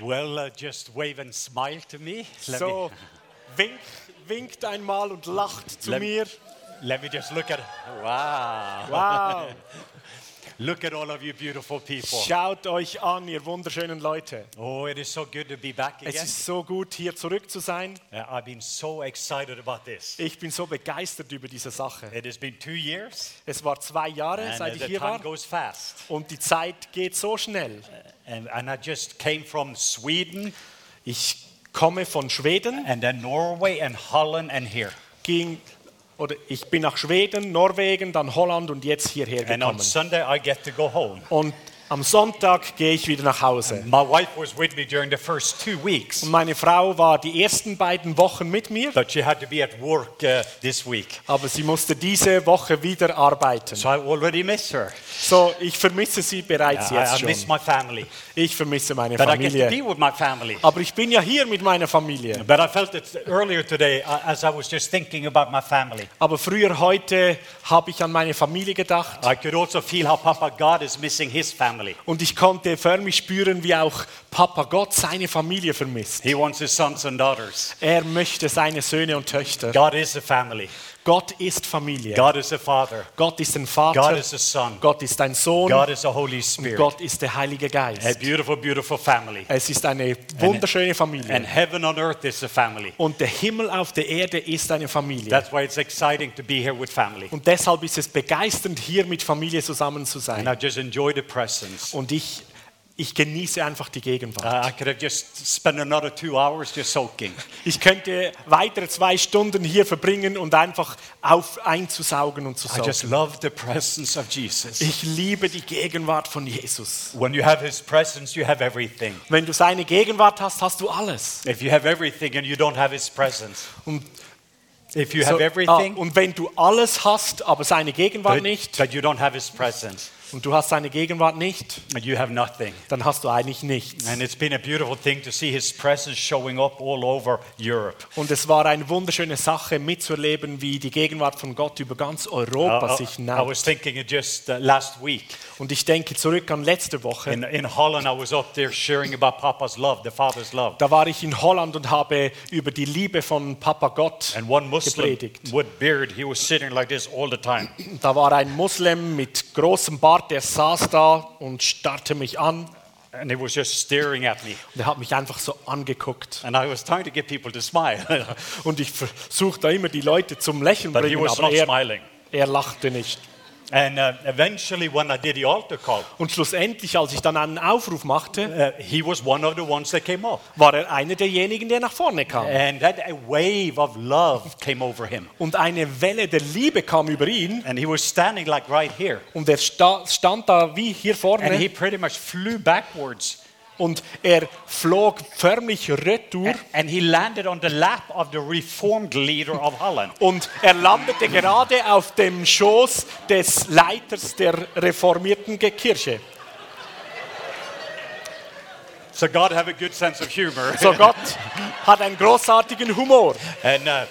Well, uh, just wave and smile to me. Let, So, winkt, winkt einmal und lacht zu Lem- mir. me, let me just look at. Wow. Wow. Look at all of you beautiful people. Schaut euch an, ihr wunderschönen Leute. Oh, it is so good to be back Es again. ist so gut, hier zurück zu sein. Uh, I've been so excited about this. Ich bin so begeistert über diese Sache. It has been two years, Es war zwei Jahre, and uh, seit ich the hier time war. goes fast. Und die Zeit geht so schnell. And, and I just came from Sweden, Ich komme von Schweden, and then Norway, and Holland, and here. ging, oder ich bin nach Schweden, Norwegen, dann Holland und jetzt hierher gekommen. And on. Sunday, I get to go home. Und am Sonntag gehe ich wieder nach Hause. My wife was with me during the first two weeks, Und meine Frau war die ersten beiden Wochen mit mir, but she had to be at work uh, this week. aber sie musste diese Woche wieder arbeiten. So I already miss her. So, ich vermisse sie bereits I, jetzt I miss schon. my family. Ich vermisse meine But I get to Familie. be with my family. Aber ich bin ja hier mit meiner Familie. But I felt it earlier today uh, as I was just thinking about my family. Aber früher heute habe ich an meine Familie gedacht I could also feel how Papa God is missing his family. Und ich konnte förmlich spüren, wie auch Papa Gott seine Familie vermisst. He wants his sons and daughters. Er möchte seine Söhne und Töchter. God is a family. Gott ist Familie. God is a father. Gott ist ein God Vater. is a son. Gott ist ein Sohn. God is a Holy Spirit. Gott ist der Heilige A Geist. beautiful, beautiful family. Es ist eine wunderschöne And Familie. heaven on earth is a family. Und der Himmel auf der Erde ist eine Familie. That's why it's exciting to be here with family. Und deshalb ist es begeisternd, hier mit Familie zusammen zu And sein. I just enjoy the presence. Und ich, ich genieße einfach die Gegenwart. Uh. Ich könnte weitere zwei Stunden hier verbringen und einfach auf einzusaugen und zu I just saugen. love the presence of Jesus. Ich liebe die Gegenwart von Jesus. When you have his presence, you have everything. Wenn du seine Gegenwart hast, hast du alles. If you have everything and you don't have his presence, Und, if you so- have ah, everything und wenn du alles hast, aber seine Gegenwart but, nicht, but you don't have his presence, und du hast seine Gegenwart nicht, you have nothing. dann hast du eigentlich nichts. And it's been a beautiful thing to see his presence showing up all over Europe. Und es war eine wunderschöne Sache mitzuerleben, wie die Gegenwart von Gott über ganz Europa I, sich I naht. was thinking just uh, last week Und ich denke zurück an letzte Woche. in, in Holland. I was up there sharing about Papa's love, the Father's love. Da war ich in Holland und habe über die Liebe von Papa Gott And one Muslim gepredigt. with beard, he was sitting like this all the time. Da war ein Muslim mit großem Bart, der saß da und starrte mich an And he was just staring at me. und er hat mich einfach so angeguckt. And I was trying to get people to smile, Und ich versuchte da immer die Leute zum Lächeln but he bringen, was aber not er, smiling. er lachte nicht. And uh, eventually, when I did the altar call, Und schlussendlich, als ich dann einen Aufruf machte, uh, he was one of the ones that came up. war er einer derjenigen, der nach vorne kam. And that a wave of love came over him. Und eine Welle der Liebe kam über ihn And he was standing like right here. und er sta stand da wie hier And he pretty much flew backwards. Und er flog förmlich retour And he landed on the lap of the reformed leader of Holland. und er landete gerade auf dem Schoß des Leiters der reformierten Kirche. So God have a good sense of humor. So Gott hat einen großartigen Humor. and uh,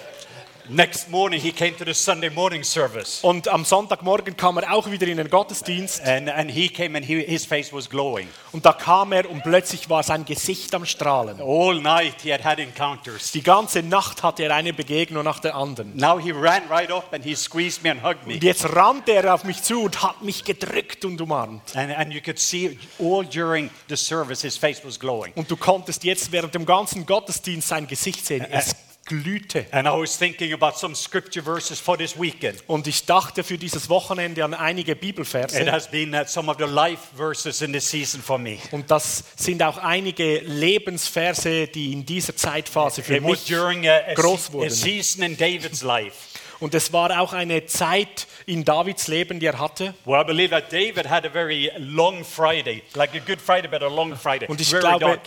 next morning he came to the Sunday morning service. Und am Sonntagmorgen kam er auch wieder in den Gottesdienst And, and he came and he, his face was glowing. und da kam er und plötzlich war sein Gesicht am Strahlen. All night he had had encounters. Die ganze Nacht hatte er eine Begegnung nach der anderen. Now he ran right up and he squeezed me and hugged me. Und jetzt rannte er auf mich zu und hat mich gedrückt und umarmt. And, and you could see all during the service his face was glowing. Und du konntest jetzt während dem ganzen Gottesdienst sein Gesicht sehen. Es glühte. And I was thinking about some scripture verses for this weekend. Und ich dachte für dieses Wochenende an einige It Bibelverse. has been some of the life verses in this season for me. Und das sind auch einige Lebensverse, die in dieser Zeitphase für It mich a, a, groß wurden. season in David's life. Und es war auch eine Zeit in Davids Leben, die er hatte. Well, I believe that David had a very long Friday, like a good Friday, but a long Friday. Und ich very glaube, dark.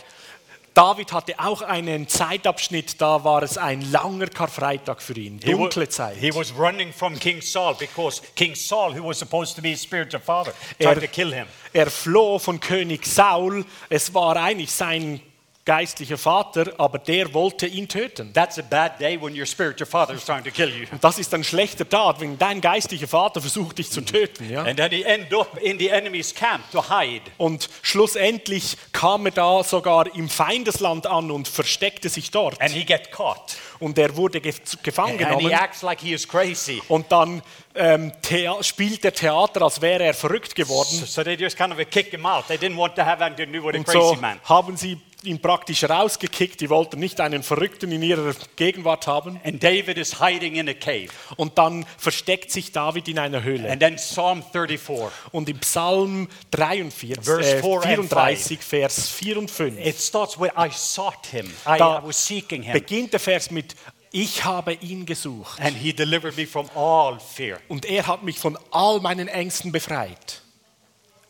David hatte auch einen Zeitabschnitt, da war es ein langer Karfreitag für ihn, dunkle Zeit. He was running from King Saul because King Saul, who was supposed to be his spiritual father, tried Er- to kill him. Er floh von König Saul. Es war eigentlich sein geistlicher Vater, aber der wollte ihn töten. That's a bad day when your spiritual father is trying to kill you. Das ist ein schlechter Tat, wenn dein geistlicher Vater versucht, dich zu töten. Ja? And then he ended up in the enemy's camp to hide. Und schlussendlich kam er da sogar im Feindesland an und versteckte sich dort. And he get caught. Und er wurde gef gefangen And he genommen. acts like he is crazy. Und dann ähm, spielt der Theater, als wäre er verrückt geworden. So, so they just kind of kick him out. They didn't want to have anything to do with a Und crazy so man. haben sie ihn praktisch rausgekickt. Die wollten nicht einen Verrückten in ihrer Gegenwart haben. And David is hiding in a cave. Und dann versteckt sich David in einer Höhle. And then Psalm 34. Und im Psalm 43, Verse äh, 4 and 34, Vers 4 und 5, It starts with I sought him. I, I was seeking him. beginnt der Vers mit, ich habe ihn gesucht. And he delivered me from all fear. Und er hat mich von all meinen Ängsten befreit.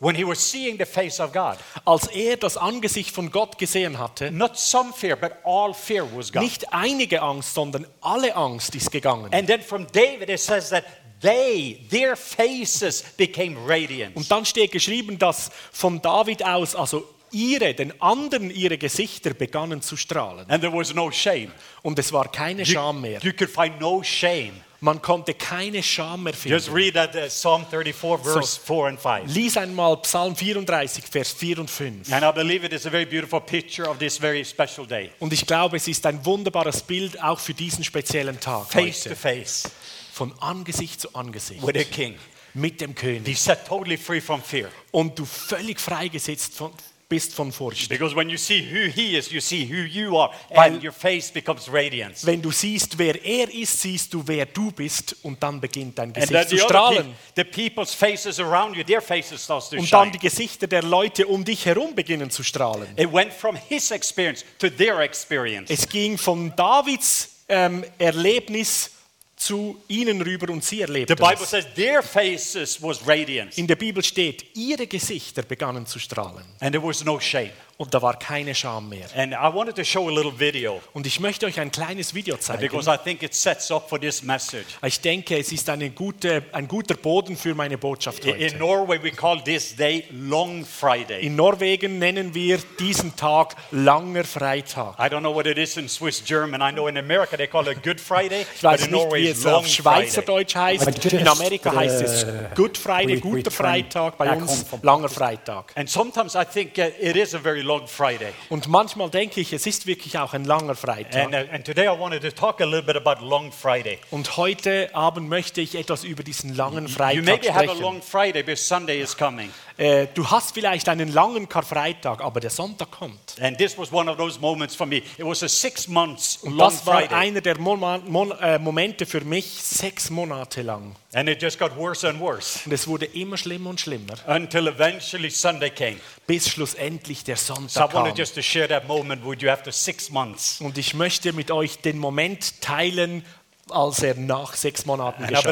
When he was seeing the face of God, Als er das Angesicht von Gott gesehen hatte, not some fear, but all fear was gone. nicht einige Angst, sondern alle Angst ist gegangen. And then from David, it says that they, their faces became radiant. Und dann steht geschrieben, dass von David aus, also ihre, den anderen ihre Gesichter begannen zu strahlen. And there was no shame. Und es war keine Scham mehr. you could find no shame. Man konnte keine Scham mehr Just finden. read that uh, Psalm 34, verse 4 and 5. Lies einmal Psalm 34, Vers 4 und 5. And I believe it is a very beautiful picture of this very special day. Und ich glaube, es ist ein wunderbares Bild auch für diesen speziellen Tag Face to heute. face Von Angesicht zu Angesicht with a king. mit dem König. He's set totally free from fear. Und du völlig freigesetzt von, bist von Furcht. Because when you see who he is, you see who you are, Weil- and your face becomes radiance. Wenn du siehst, wer er ist, siehst du, wer du bist und dann beginnt dein And then Gesicht zu strahlen. peop- the people's faces around you, their faces starts to Und dann die. Gesichter der Leute um dich herum beginnen zu strahlen. It went from his experience to their experience. Es ging von Davids ähm, Erlebnis zu ihnen rüber und sie The erlebten Bible es. says their faces was radiance, In der Bibel steht, ihre Gesichter begannen zu strahlen. and there was no shame. Und da war keine Scham mehr. And I wanted to show a little video Und ich möchte euch ein kleines Video zeigen. because I think it sets up for this message. Ich denke, es ist eine gute, ein guter Boden für meine Botschaft In heute. Norway, we call this day Long Friday. In Norwegen nennen wir diesen Tag langer Freitag. I don't know what it is in Swiss German. I know in America they call it Good Friday, Ich but weiß in nicht, Norway wie it's es Long auf Friday. Schweizerdeutsch heißt. In Amerika heißt es Good Friday, we- guter Freitag. Bei uns langer Freitag. And sometimes I think uh, it is a very long Friday. Und manchmal denke ich, es ist wirklich auch ein langer Freitag. uh, and today I wanted to talk a little bit about Long Friday. Und heute Abend möchte ich etwas über diesen langen You Freitag maybe have a sprechen. long Friday, Sunday is coming. Äh, du hast vielleicht einen langen Karfreitag, aber der Sonntag kommt. And this was one of those moments for me. It was a six months Und long das war Friday. einer der Mon Mon äh, Momente für mich sechs Monate lang. And it just got worse and worse Und es wurde immer schlimmer und schlimmer, until eventually Sunday came. bis schlussendlich der So I Sonntag wanted kam. just to share that moment with you after six months. Und ich möchte mit euch den Moment teilen, als er nach sechs Monaten geschah.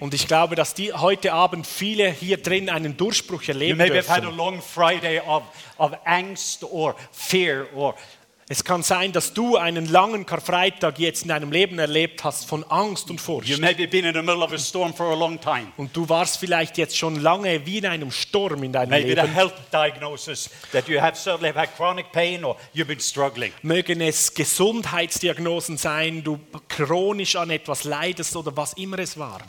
Und ich glaube, dass die heute Abend viele hier drin einen Durchbruch erleben maybe have had a dürfen. long Friday of, of angst or fear or Es kann sein, dass du einen langen Karfreitag jetzt in deinem Leben erlebt hast von Angst und Furcht. Und du warst vielleicht jetzt schon lange wie in einem Sturm in deinem Maybe Leben. health diagnosis that you have certainly have had chronic pain or you've been struggling. Mögen es Gesundheitsdiagnosen sein, du chronisch an etwas leidest oder was immer es war.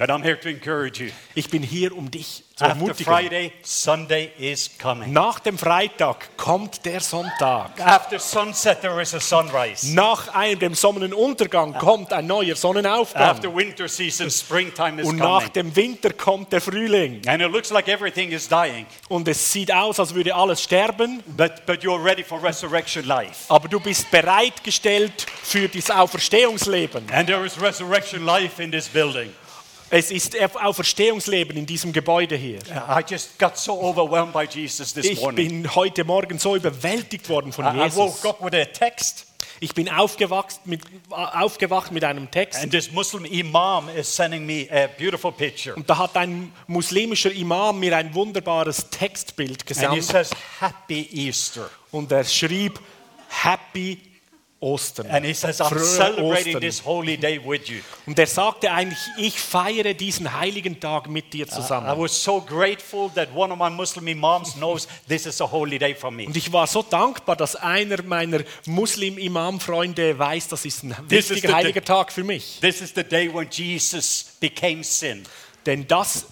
Ich bin hier, um dich zu After ermutigen. Friday, Sunday is coming. Nach dem Freitag kommt der Sonntag. After sunset, there is a sunrise. Nach einem dem Sonnenuntergang kommt ein neuer Sonnenaufgang. After winter season, springtime is Und nach coming. dem Winter kommt der Frühling. And it looks like everything is dying, Und es sieht aus, als würde alles sterben, but, but you're ready for resurrection life. aber du bist bereitgestellt für das Auferstehungsleben. And there is resurrection life in this building. Es ist Auferstehungsleben in diesem Gebäude hier. I just got so overwhelmed by Jesus this Ich morning. bin heute Morgen so überwältigt worden von I, I Jesus. woke up with a text, Ich bin aufgewacht mit, aufgewacht mit einem Text. and this Muslim imam is sending me a beautiful picture. Und da hat ein muslimischer Imam mir ein wunderbares Textbild And he gesandt. says, Happy Easter. Und er schrieb, Happy Ostern. And he says, I'm celebrating Ostern. this holy day with you. Und er sagte eigentlich, ich feiere diesen heiligen Tag mit dir I zusammen. was so grateful that one of my Muslim imams knows this is a holy day for me. Und ich war so dankbar, dass einer meiner Muslim-Imam-Freunde weiß, das ist ein wichtiger heiliger day- Tag für mich. This is the day when Jesus became sin. Denn das ist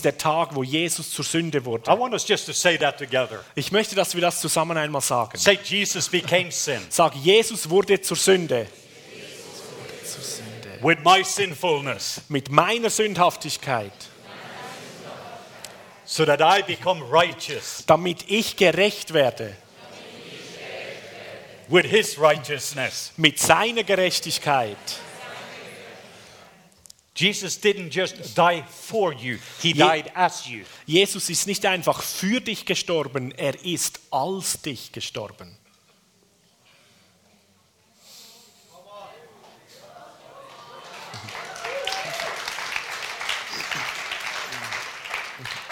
der Tag, wo Jesus zur Sünde I wurde. want us just to say that together. Ich möchte, dass wir das zusammen einmal sagen. Say, Jesus became sin. Sag, Jesus wurde zur Sünde. with my sinfulness Mit meiner Sündhaftigkeit, so that I become righteous damit ich gerecht werde. with his righteousness. Mit seiner Gerechtigkeit. Jesus didn't just die for you, he died as you. Jesus ist nicht einfach für dich gestorben, er ist als dich gestorben.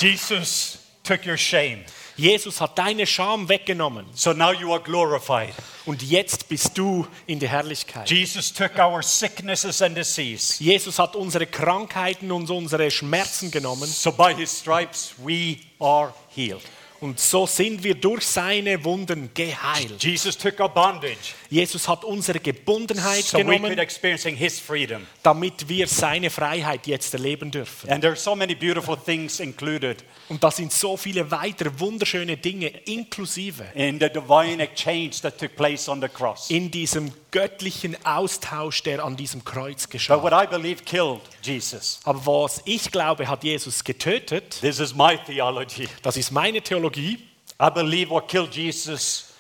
Jesus took your shame. Jesus hat deine Scham weggenommen So now you are glorified. Und jetzt bist du in der Herrlichkeit. Jesus took our sicknesses and disease. Jesus hat unsere Krankheiten und unsere Schmerzen genommen So by his stripes we are healed. und so sind wir durch seine Wunden geheilt. Jesus took our bondage Jesus hat unsere Gebundenheit so genommen, experiencing his freedom. damit wir seine Freiheit jetzt erleben dürfen. And there are so many beautiful things included Und da sind so viele weitere wunderschöne Dinge inklusive in the divine exchange that took place on the cross. in diesem göttlichen Austausch, der an diesem Kreuz geschah. what I believe killed Jesus. Aber was ich glaube, hat Jesus getötet. This is my theology. Das ist meine Theologie. I believe what killed Jesus,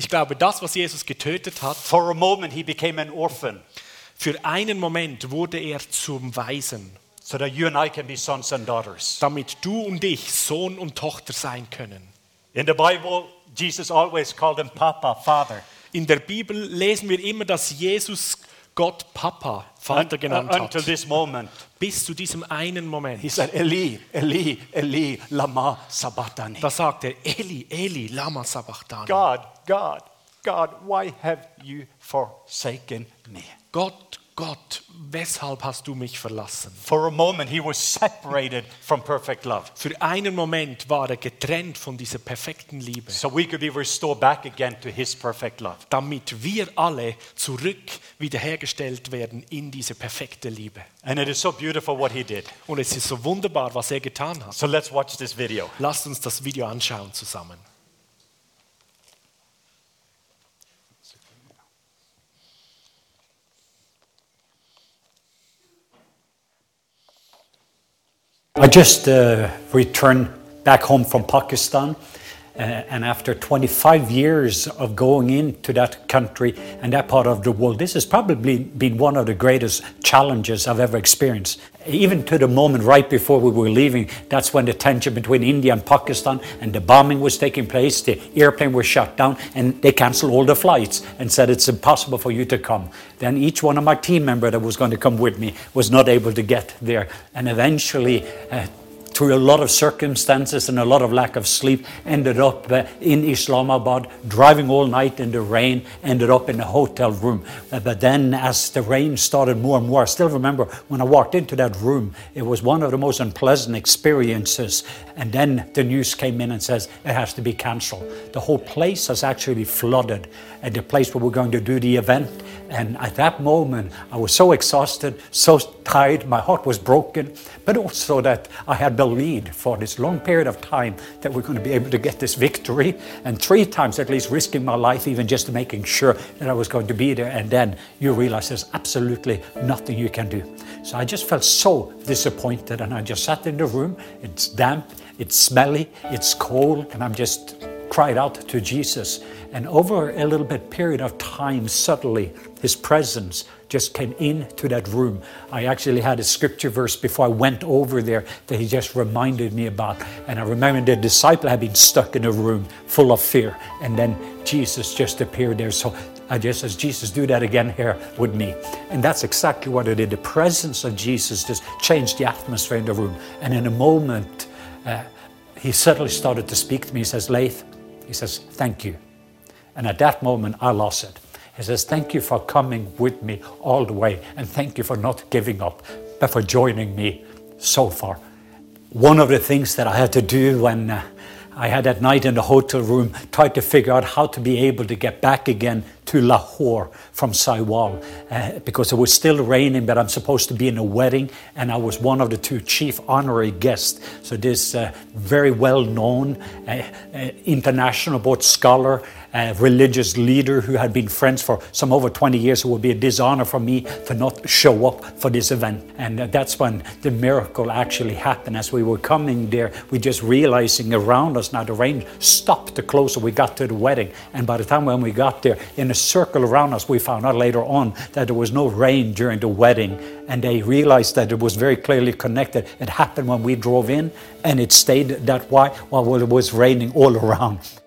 Ich glaube, das, was Jesus getötet hat, for a moment he became an orphan für einen Moment wurde er zum Weisen, so that you and I can be sons and daughters. damit du und ich Sohn und Tochter sein können. In the Bible, Jesus always called him Papa, Father. In der Bibel lesen wir immer, dass Jesus Gott Papa, Vater genannt uh, until hat. this moment. Bis zu diesem einen Moment. He said, Eli, Eli, Eli, lama sabachthani. Da sagt er, Eli, Eli, lama sabachthani. God, God, God, why have you forsaken me? Gott, Gott, weshalb hast du mich verlassen? For a moment, he was separated from perfect love. Für einen Moment war er getrennt von dieser perfekten Liebe, So we could be restored back again to his perfect love. damit wir alle zurück wiederhergestellt werden in diese perfekte Liebe. And it is so beautiful what he did. Und es ist so wunderbar, was er getan hat. So let's watch this video. Lasst uns das Video anschauen zusammen. I just uh, returned back home from Pakistan, uh, and after 25 years of going into that country and that part of the world, this has probably been one of the greatest challenges I've ever experienced. Even to the moment right before we were leaving, that's when the tension between India and Pakistan and the bombing was taking place, the airplane was shut down, and they canceled all the flights and said it's impossible for you to come. Then each one of my team member that was going to come with me was not able to get there, and eventually. Uh, through a lot of circumstances and a lot of lack of sleep, ended up uh, in Islamabad, driving all night in the rain, ended up in a hotel room. Uh, but then, as the rain started more and more, I still remember when I walked into that room, it was one of the most unpleasant experiences. And then the news came in and says it has to be cancelled. The whole place has actually flooded at the place where we're going to do the event. And at that moment, I was so exhausted, so tired, my heart was broken, but also that I had believed for this long period of time that we're going to be able to get this victory. And three times at least risking my life, even just making sure that I was going to be there. And then you realize there's absolutely nothing you can do. So I just felt so disappointed, and I just sat in the room. It's damp, it's smelly, it's cold, and I'm just cried out to Jesus. And over a little bit period of time, suddenly his presence just came into that room. I actually had a scripture verse before I went over there that he just reminded me about. And I remember the disciple had been stuck in a room full of fear. And then Jesus just appeared there. So I just says, Jesus, do that again here with me. And that's exactly what it did. The presence of Jesus just changed the atmosphere in the room. And in a moment, uh, he suddenly started to speak to me. He says, Laith, he says, thank you. And at that moment, I lost it. He says, Thank you for coming with me all the way, and thank you for not giving up, but for joining me so far. One of the things that I had to do when uh, I had that night in the hotel room, tried to figure out how to be able to get back again to Lahore from Saiwal uh, because it was still raining, but I'm supposed to be in a wedding, and I was one of the two chief honorary guests. So, this uh, very well known uh, uh, international board scholar a religious leader who had been friends for some over 20 years. It would be a dishonor for me to not show up for this event. And uh, that's when the miracle actually happened. As we were coming there, we just realizing around us now the rain stopped the closer we got to the wedding. And by the time when we got there, in a circle around us, we found out later on that there was no rain during the wedding. And they realized that it was very clearly connected. It happened when we drove in, and it stayed that way while it was raining all around.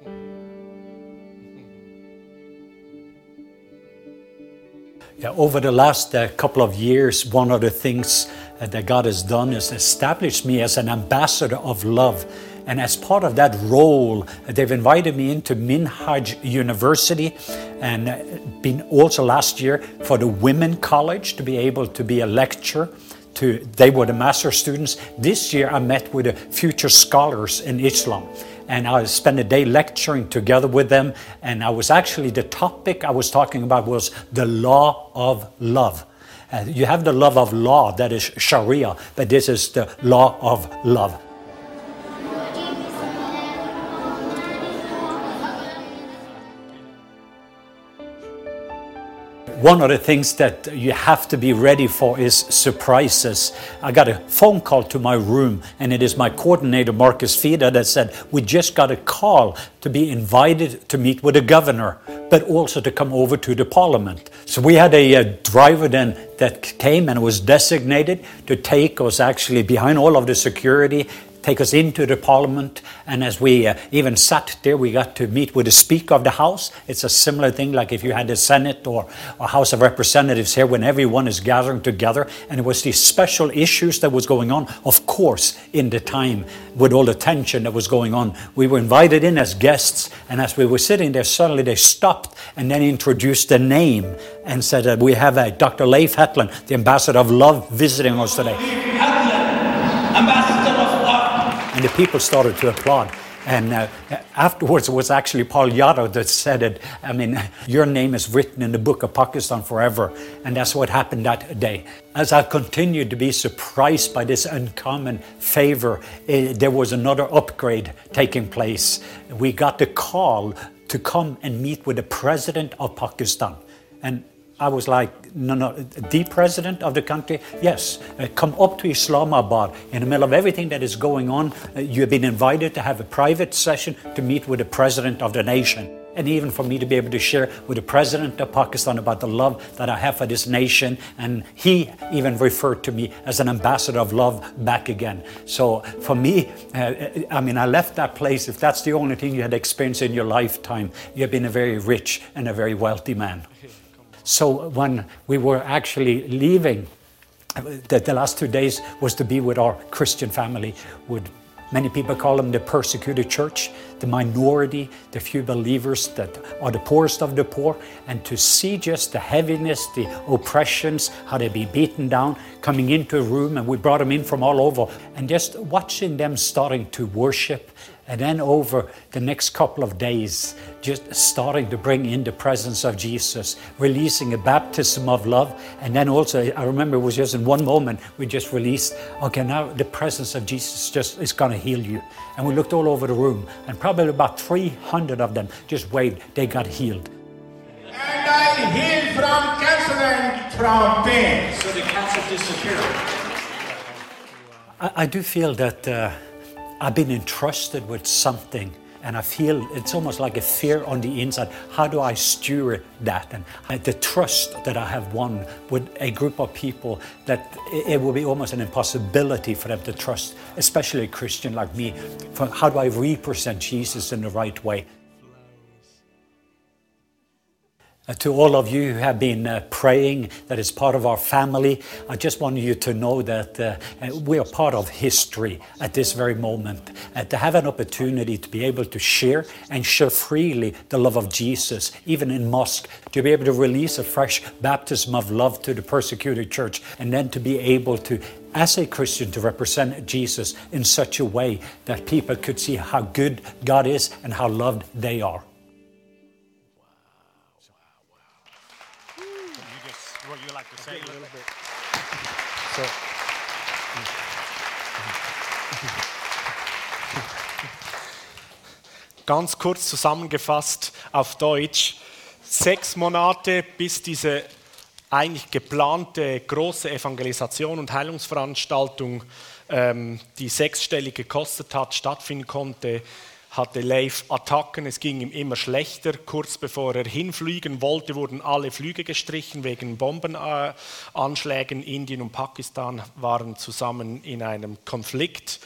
Yeah, over the last uh, couple of years, one of the things uh, that God has done is established me as an ambassador of love. And as part of that role, they've invited me into Minhaj University and uh, been also last year for the Women College to be able to be a lecturer. To, they were the master students. This year I met with the future scholars in Islam and I spent a day lecturing together with them. And I was actually, the topic I was talking about was the law of love. Uh, you have the love of law, that is Sharia, but this is the law of love. One of the things that you have to be ready for is surprises. I got a phone call to my room, and it is my coordinator, Marcus Fida, that said, We just got a call to be invited to meet with the governor, but also to come over to the parliament. So we had a, a driver then that came and was designated to take us actually behind all of the security take us into the parliament. And as we uh, even sat there, we got to meet with the Speaker of the House. It's a similar thing like if you had the Senate or, or House of Representatives here when everyone is gathering together. And it was these special issues that was going on, of course, in the time with all the tension that was going on. We were invited in as guests. And as we were sitting there, suddenly they stopped and then introduced the name and said that we have a Dr. Leif Hetland, the ambassador of love, visiting us today. And the people started to applaud. And uh, afterwards, it was actually Paul Yadav that said it. I mean, your name is written in the book of Pakistan forever. And that's what happened that day. As I continued to be surprised by this uncommon favor, eh, there was another upgrade taking place. We got the call to come and meet with the president of Pakistan. And I was like, no, no, the president of the country? Yes, uh, come up to Islamabad in the middle of everything that is going on. Uh, you have been invited to have a private session to meet with the president of the nation. And even for me to be able to share with the president of Pakistan about the love that I have for this nation. And he even referred to me as an ambassador of love back again. So for me, uh, I mean, I left that place. If that's the only thing you had experienced in your lifetime, you have been a very rich and a very wealthy man. So when we were actually leaving, the, the last two days was to be with our Christian family. Would many people call them the persecuted church, the minority, the few believers that are the poorest of the poor, and to see just the heaviness, the oppressions, how they be beaten down, coming into a room, and we brought them in from all over, and just watching them starting to worship and then over the next couple of days, just starting to bring in the presence of Jesus, releasing a baptism of love. And then also, I remember it was just in one moment, we just released, okay, now the presence of Jesus just is going to heal you. And we looked all over the room, and probably about 300 of them just waved, they got healed. And I healed from cancer and from pain. So the cancer disappeared. I, I do feel that. Uh, I've been entrusted with something and I feel it's almost like a fear on the inside. How do I steward that? And the trust that I have won with a group of people that it will be almost an impossibility for them to trust, especially a Christian like me. For how do I represent Jesus in the right way? To all of you who have been uh, praying, that is part of our family, I just want you to know that uh, uh, we are part of history at this very moment. Uh, to have an opportunity to be able to share and share freely the love of Jesus, even in mosque, to be able to release a fresh baptism of love to the persecuted church, and then to be able to as a Christian to represent Jesus in such a way that people could see how good God is and how loved they are. Ganz kurz zusammengefasst auf Deutsch. Sechs Monate bis diese eigentlich geplante große Evangelisation und Heilungsveranstaltung, ähm, die sechsstellig gekostet hat, stattfinden konnte, hatte Leif Attacken, es ging ihm immer schlechter. Kurz bevor er hinfliegen wollte, wurden alle Flüge gestrichen wegen Bombenanschlägen. Indien und Pakistan waren zusammen in einem Konflikt.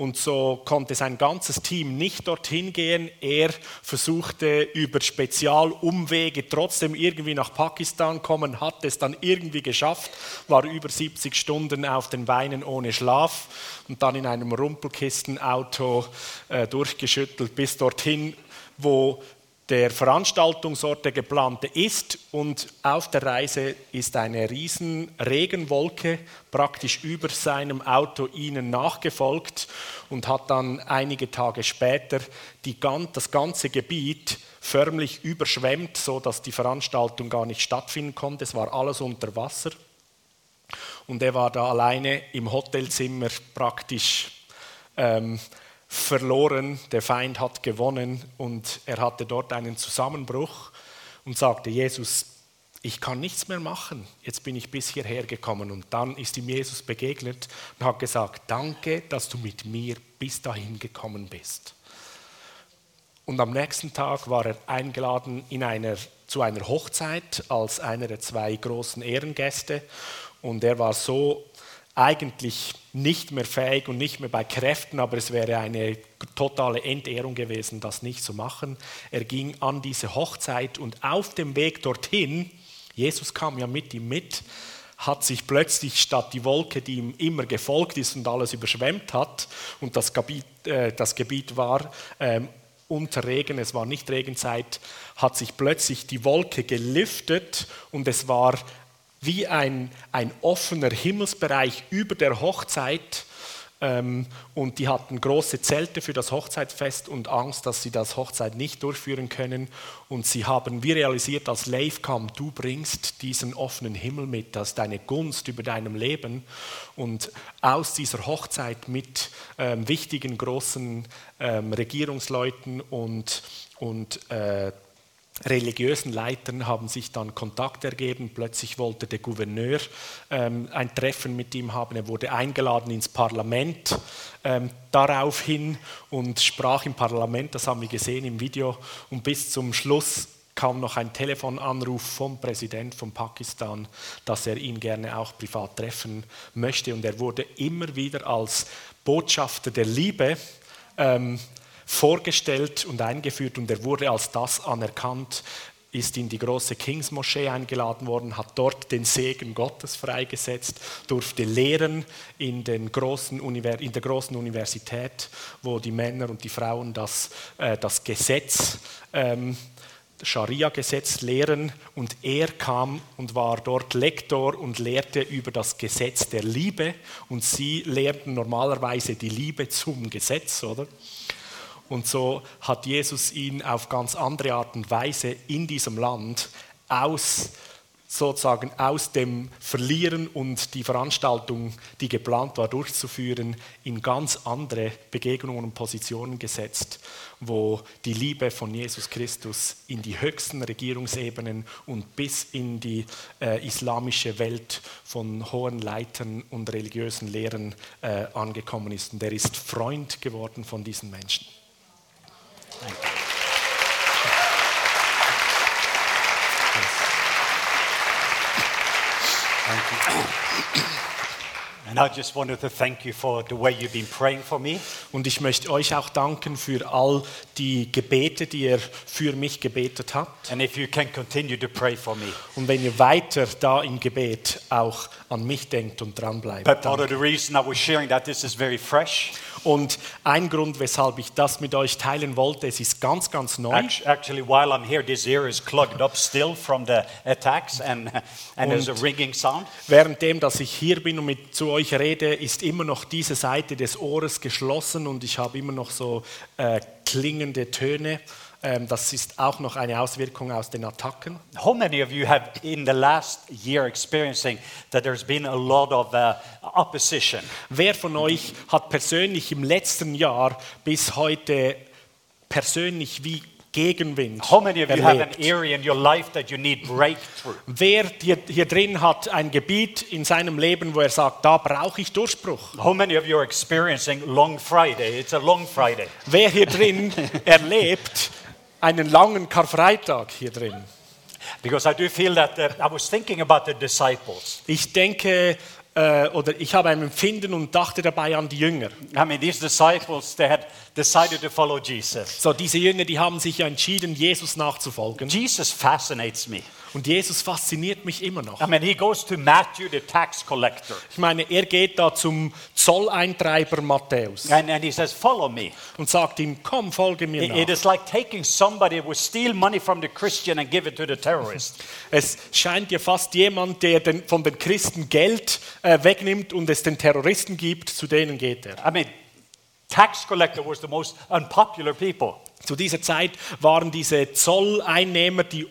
Und so konnte sein ganzes Team nicht dorthin gehen. Er versuchte über Spezialumwege trotzdem irgendwie nach Pakistan kommen, hat es dann irgendwie geschafft, war über 70 Stunden auf den Beinen ohne Schlaf und dann in einem Rumpelkistenauto äh, durchgeschüttelt bis dorthin, wo der Veranstaltungsort der geplante ist und auf der Reise ist eine riesen Regenwolke praktisch über seinem Auto ihnen nachgefolgt und hat dann einige Tage später die, das ganze Gebiet förmlich überschwemmt, so dass die Veranstaltung gar nicht stattfinden konnte. Es war alles unter Wasser und er war da alleine im Hotelzimmer praktisch. Ähm, verloren, der Feind hat gewonnen und er hatte dort einen Zusammenbruch und sagte, Jesus, ich kann nichts mehr machen, jetzt bin ich bis hierher gekommen. Und dann ist ihm Jesus begegnet und hat gesagt, danke, dass du mit mir bis dahin gekommen bist. Und am nächsten Tag war er eingeladen in einer, zu einer Hochzeit als einer der zwei großen Ehrengäste. Und er war so eigentlich nicht mehr fähig und nicht mehr bei Kräften, aber es wäre eine totale Entehrung gewesen, das nicht zu machen. Er ging an diese Hochzeit und auf dem Weg dorthin, Jesus kam ja mit ihm mit, hat sich plötzlich statt die Wolke, die ihm immer gefolgt ist und alles überschwemmt hat, und das Gebiet, äh, das Gebiet war ähm, unter Regen, es war nicht Regenzeit, hat sich plötzlich die Wolke gelüftet und es war wie ein, ein offener Himmelsbereich über der Hochzeit. Ähm, und die hatten große Zelte für das Hochzeitsfest und Angst, dass sie das Hochzeit nicht durchführen können. Und sie haben wie realisiert, als Leif kam, du bringst diesen offenen Himmel mit, das ist deine Gunst über deinem Leben. Und aus dieser Hochzeit mit ähm, wichtigen großen ähm, Regierungsleuten und, und äh, religiösen Leitern haben sich dann Kontakt ergeben. Plötzlich wollte der Gouverneur ähm, ein Treffen mit ihm haben. Er wurde eingeladen ins Parlament ähm, daraufhin und sprach im Parlament, das haben wir gesehen im Video. Und bis zum Schluss kam noch ein Telefonanruf vom Präsident von Pakistan, dass er ihn gerne auch privat treffen möchte. Und er wurde immer wieder als Botschafter der Liebe ähm, vorgestellt und eingeführt und er wurde als das anerkannt, ist in die große Kings Moschee eingeladen worden, hat dort den Segen Gottes freigesetzt, durfte lehren in, den großen in der großen Universität, wo die Männer und die Frauen das, äh, das Gesetz, ähm, Scharia-Gesetz lehren und er kam und war dort Lektor und lehrte über das Gesetz der Liebe und sie lehrten normalerweise die Liebe zum Gesetz, oder? Und so hat Jesus ihn auf ganz andere Art und Weise in diesem Land aus sozusagen aus dem Verlieren und die Veranstaltung, die geplant war, durchzuführen, in ganz andere Begegnungen und Positionen gesetzt, wo die Liebe von Jesus Christus in die höchsten Regierungsebenen und bis in die äh, islamische Welt von hohen Leitern und religiösen Lehren äh, angekommen ist. Und er ist Freund geworden von diesen Menschen. Und ich möchte euch auch danken für all die Gebete, die ihr für mich gebetet habt. And if you can continue to pray for me. Und wenn ihr weiter da im Gebet auch an mich denkt und dranbleibt. But part of the reason I was sharing that this is very fresh. Und ein Grund, weshalb ich das mit euch teilen wollte, es ist ganz, ganz neu. Act- Actually, while I'm here, this ear is clogged up still from the attacks, and, and there's a ringing sound. Währenddem, dass ich hier bin und mit zu euch rede, ist immer noch diese Seite des Ohres geschlossen und ich habe immer noch so äh, klingende Töne. Ähm, das ist auch noch eine Auswirkung aus den Attacken. How many of you have, in the last year, experiencing that there's been a lot of uh, opposition? Wer von euch hat persönlich im letzten Jahr bis heute persönlich wie Gegenwind How many of you have an erlebt? area in your life that you need breakthrough? Wer hier, hier drin hat ein Gebiet in seinem Leben, wo er sagt, da brauche ich Durchbruch? How many of you are experiencing Long Friday? It's a long Friday. Wer hier drin erlebt einen langen Karfreitag hier drin? Because I do feel that uh, I was thinking about the disciples. Ich denke, äh, oder ich habe ein Empfinden und dachte dabei an die Jünger. I mean, these disciples, they had decided to follow Jesus. So, diese Jünger, die haben sich ja entschieden, Jesus nachzufolgen. Jesus fascinates me. Und Jesus fasziniert mich immer noch. I mean, he goes to Matthew, the tax collector, Ich meine, er geht da zum Zolleintreiber Matthäus and, and he says, Follow me. und sagt ihm, komm, folge mir It- it nach. is like taking somebody who steal money from the Christian and give it to the terrorist. Es scheint ja fast jemand, der den, von den Christen Geld äh, wegnimmt und es den Terroristen gibt, zu denen geht er. I mean, tax collector was the most unpopular people. Zu dieser Zeit waren diese Zolleinnehmer die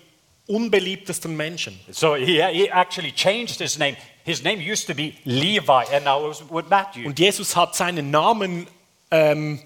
unbeliebtesten Menschen. So he, he actually changed his name. His name used to be Levi, and now it was with Matthew. Und Jesus hat seinen Namen ähm,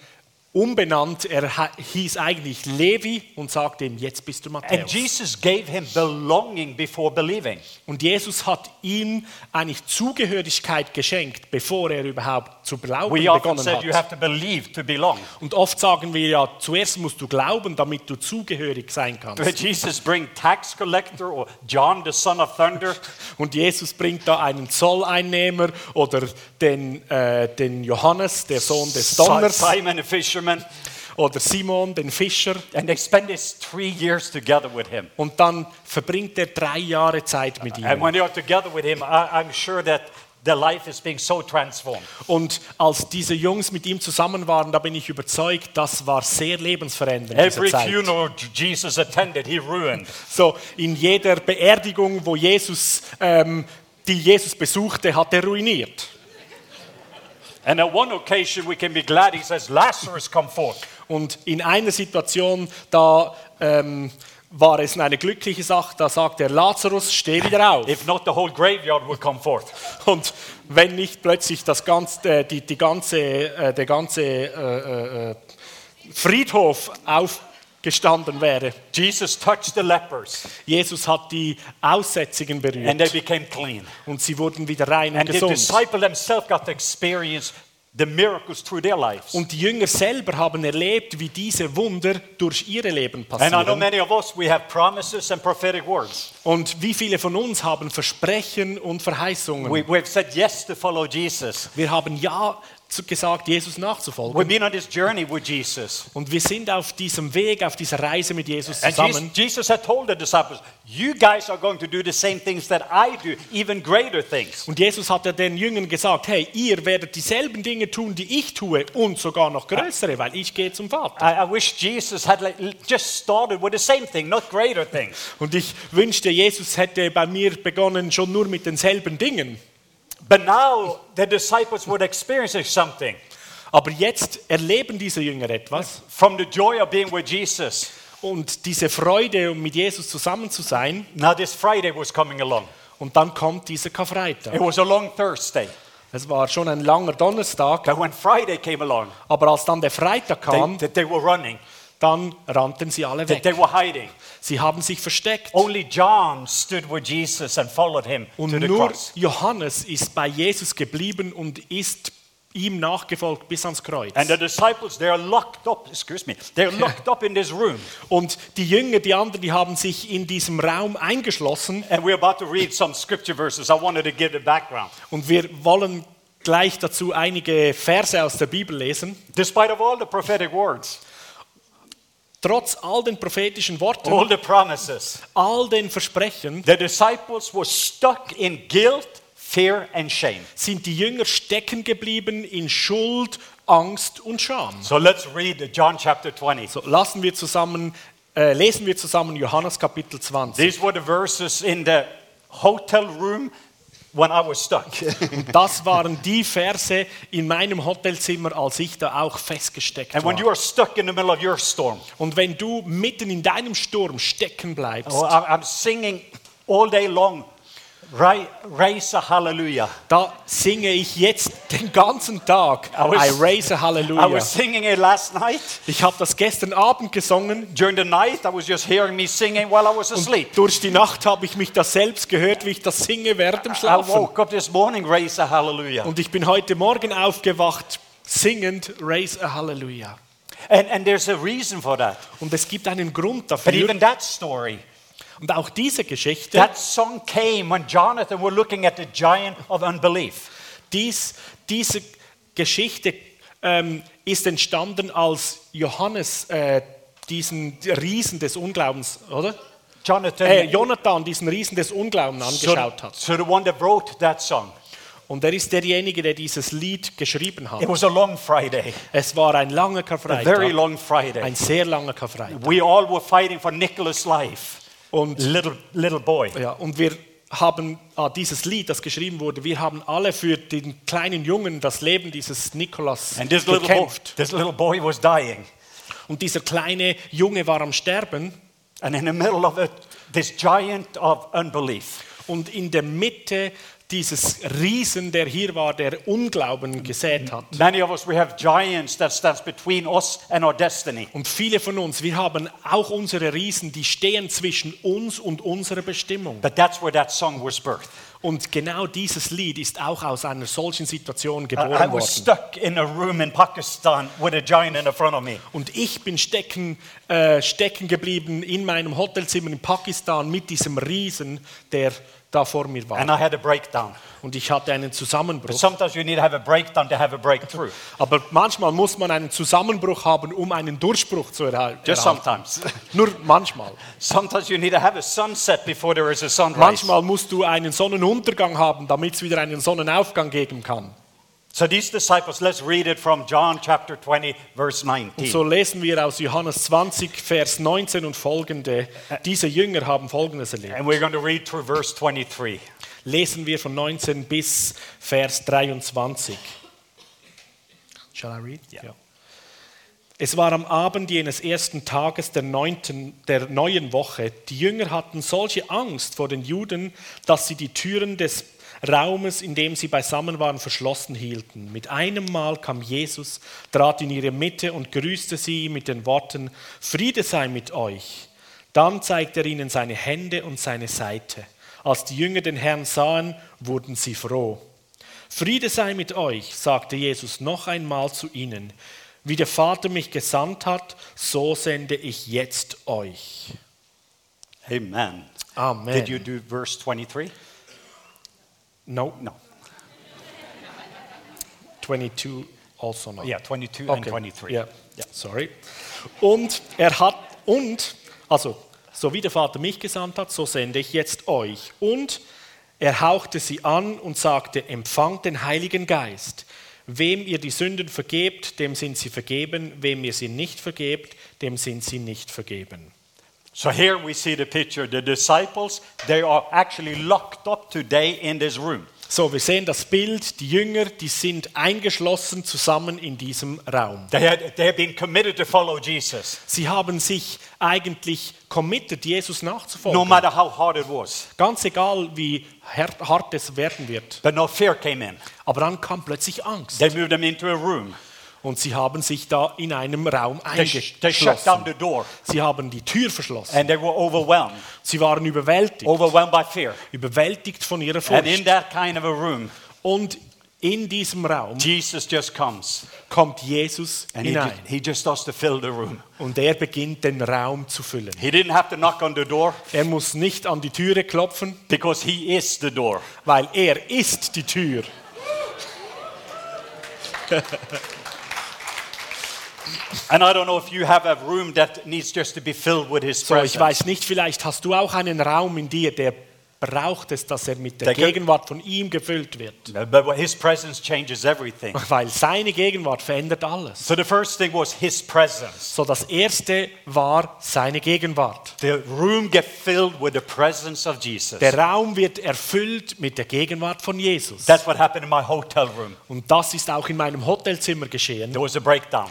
umbenannt. Er hieß eigentlich Levi und sagte ihm, jetzt bist du And Matthäus. Jesus gave him belonging before believing. Und Jesus hat ihm eigentlich Zugehörigkeit geschenkt, bevor er überhaupt zu glauben We often begonnen said you hat. have to believe to belong. Und oft sagen wir ja, zuerst musst du glauben, damit du zugehörig sein But kannst. Jesus bring tax collector or John the son of thunder Und Jesus bringt da einen Zolleinnehmer oder den, äh, den Johannes, der Sohn des Donners, Simon the fisherman, oder Simon, den Fischer. and they spend this three years together with him. Und dann verbringt er drei Jahre Zeit mit And ihm. when they are together with him, I, I'm sure that their life is being so transformed. Und als diese Jungs mit ihm zusammen waren, da bin ich überzeugt, das war sehr lebensverändernd. Every funeral Jesus attended, he ruined. So in jeder Beerdigung, wo Jesus, ähm, die Jesus besuchte, hat er ruiniert. And at one occasion, we can be glad he says, Lazarus, come forth. Und in einer Situation, da ähm, war es eine glückliche Sache, da sagt er, Lazarus, steh wieder auf. If not, the whole graveyard will come forth. Und wenn nicht plötzlich das ganze, äh, die, die ganze, äh, der ganze äh, äh, Friedhof aufgestanden wäre. Jesus touched the lepers, Jesus hat die Aussätzigen and they berührt became clean. und sie wurden wieder rein und And the gesund. disciple themselves got to experience the miracles through their lives. Und die Jünger selber haben erlebt, wie diese Wunder durch ihre Leben And I know passieren. many of us, we have promises and prophetic words. Und wie viele von uns haben Versprechen und Verheißungen? We, we've said yes to follow Jesus. Wir haben ja gesagt, Jesus We've nachzufolgen. been on this journey with Jesus. Und wir sind auf diesem Weg, auf dieser Reise mit Jesus zusammen. Jesus had told the disciples, You guys are going to do the same things that I do, even greater things. Und Jesus hat ja den Jüngern gesagt, hey, ihr werdet dieselben Dinge tun, die ich tue und sogar noch größere, weil ich gehe zum Vater. I, I wish Jesus had like, just started with the same thing, not greater things. Und ich wünschte, Jesus hätte bei mir begonnen schon nur mit denselben Dingen. But now the disciples were experiencing something Aber jetzt erleben diese Jünger etwas from the joy of being with Jesus. und diese Freude, um mit Jesus zusammen zu sein. Now this Friday was coming along. Und dann kommt dieser Karfreitag. It was a long Thursday. Es war schon ein langer Donnerstag, But when Friday came along, aber als dann der Freitag kam, they, they were running. Dann rannten sie alle They, weg. they were hiding. Sie haben sich versteckt. Only John stood with Jesus and followed him Und to the nur cross. Johannes ist bei Jesus geblieben und ist ihm nachgefolgt bis ans Kreuz. And the disciples, they are locked up, excuse me, they're locked up in this room. Und die Jünger, die anderen, die haben sich in diesem Raum eingeschlossen. And we're about to read some scripture verses. I wanted to give the background. Und wir wollen gleich dazu einige Verse aus der Bibel lesen. Despite of all the prophetic words, Trotz all den prophetischen Worten, all the promises, all den Versprechen, the disciples were stuck in guilt, fear, and shame. sind die Jünger stecken geblieben in Schuld, Angst und Scham. So let's read John chapter 20. So, lassen wir zusammen, äh, lesen wir zusammen Johannes Kapitel 20. These were the verses in the hotel room when I was stuck. Das waren die Verse in meinem Hotelzimmer, als ich da auch festgesteckt and when you war. are stuck in the middle of your storm, Und wenn du mitten in deinem Sturm stecken bleibst, oh, I- I'm singing all day long, raise a hallelujah. da singe ich jetzt den ganzen Tag. I was- I raise a I hallelujah. was singing it last night. Ich habe das gestern Abend gesungen. During the night, I was just hearing me singing while I was asleep. Und durch die Nacht habe ich mich das selbst gehört, wie ich das singe während dem I Schlafen. woke up this morning, raise a hallelujah. Und ich bin heute Morgen aufgewacht, singend Raise a Hallelujah. And, and there's a reason for that. Und es gibt einen Grund But dafür. even that story, Und auch diese Geschichte, that song came when Jonathan were looking at the giant of unbelief. dies, diese Geschichte ähm, ist entstanden, als Johannes äh, diesen Riesen des Unglaubens, oder? Jonathan, Äh, Jonathan diesen Riesen des Unglaubens so, angeschaut hat. so the one that wrote that song. Und er ist derjenige, der dieses Lied geschrieben hat. It was a long Friday, Es war ein langer a very Karfreitag, long Friday. ein sehr langer Karfreitag. We all were fighting for Nicholas' life, Und little little boy. Ja, und wir haben ah, dieses Lied, das geschrieben wurde, wir haben alle für den kleinen Jungen das Leben dieses Nikolas And this little boy, gekämpft. this little boy was dying, Und dieser kleine Junge war am Sterben and in the middle of it, this giant of unbelief. und in der Mitte dieses Riesen, der hier war, der Unglauben gesät hat. Many of us, we have giants that stands between us and our destiny. Und viele von uns, wir haben auch unsere Riesen, die stehen zwischen uns und unserer Bestimmung. But that's where that song was birthed. Und genau dieses Lied ist auch aus einer solchen Situation geboren worden. Und ich bin stecken, äh, stecken geblieben in meinem Hotelzimmer in Pakistan mit diesem Riesen, der da vor mir war. And I had a breakdown. Und ich hatte einen But Zusammenbruch. sometimes you need to have a breakdown to have a breakthrough. Aber manchmal muss man einen Zusammenbruch haben, um einen Durchbruch zu erhal- Just erhalten. sometimes. Nur manchmal. sometimes you need to have a sunset before there is a sunrise. Manchmal musst du einen Sonnenuntergang haben, damit es wieder einen Sonnenaufgang geben kann. So these disciples, let's read it from John chapter 20, verse 19. Und so lesen wir aus Johannes 20, Vers 19 und folgende. Diese Jünger haben Folgendes erlebt. and we're going to read through verse 23. lesen wir von 19 bis Vers 23. Shall I read? Ja. Es war am Abend jenes ersten Tages der, neunten, der neuen Woche. Die Jünger hatten solche Angst vor den Juden, dass sie die Türen des Raumes, in dem sie beisammen waren, verschlossen hielten. Mit einem Mal kam Jesus, trat in ihre Mitte und grüßte sie mit den Worten, Friede sei mit euch. Dann zeigte er ihnen seine Hände und seine Seite. Als die Jünger den Herrn sahen, wurden sie froh. Friede sei mit euch, sagte Jesus noch einmal zu ihnen. Wie der Vater mich gesandt hat, so sende ich jetzt euch. Amen. Amen. Did you do verse 23? No, No. 22 also no. Yeah, 22 and Okay. 23. Ja, ja, sorry. Und er hat, und, also, so wie der Vater mich gesandt hat, so sende ich jetzt euch. Und er hauchte sie an und sagte, empfangt den Heiligen Geist. Wem ihr die Sünden vergebt, dem sind sie vergeben. Wem ihr sie nicht vergebt, dem sind sie nicht vergeben. So here we see the picture. The disciples, they are actually locked up today in this room. So, wir sehen das Bild, die Jünger, die sind eingeschlossen zusammen in diesem Raum. They, had, they have been committed to follow Jesus, Sie haben sich eigentlich committed, Jesus nachzufolgen. no matter how hard it was. Ganz egal, wie hart, hart es werden wird. But no fear came in. Aber dann kam plötzlich Angst. They moved them into a room. Und sie haben sich da in einem Raum eingeschlossen. Sie haben die Tür verschlossen. and they were overwhelmed, Sie waren überwältigt. Überwältigt von ihrer And in Furcht. that kind of a room, Und in diesem Raum Jesus just comes kommt Jesus he, hinein. he just room. Und er beginnt den Raum zu füllen. He didn't have to knock on the door Er muss nicht an die Türe klopfen, because he is the door. weil er ist die Tür. So, ich weiß nicht, vielleicht hast du auch einen Raum in dir, der braucht es, dass er mit der Der Ge- Gegenwart von ihm gefüllt wird. Weil seine Gegenwart verändert alles. So. So, das erste war seine Gegenwart. Der Raum wird erfüllt mit der Gegenwart von Jesus. Und das ist auch in meinem Hotelzimmer geschehen, There was a breakdown.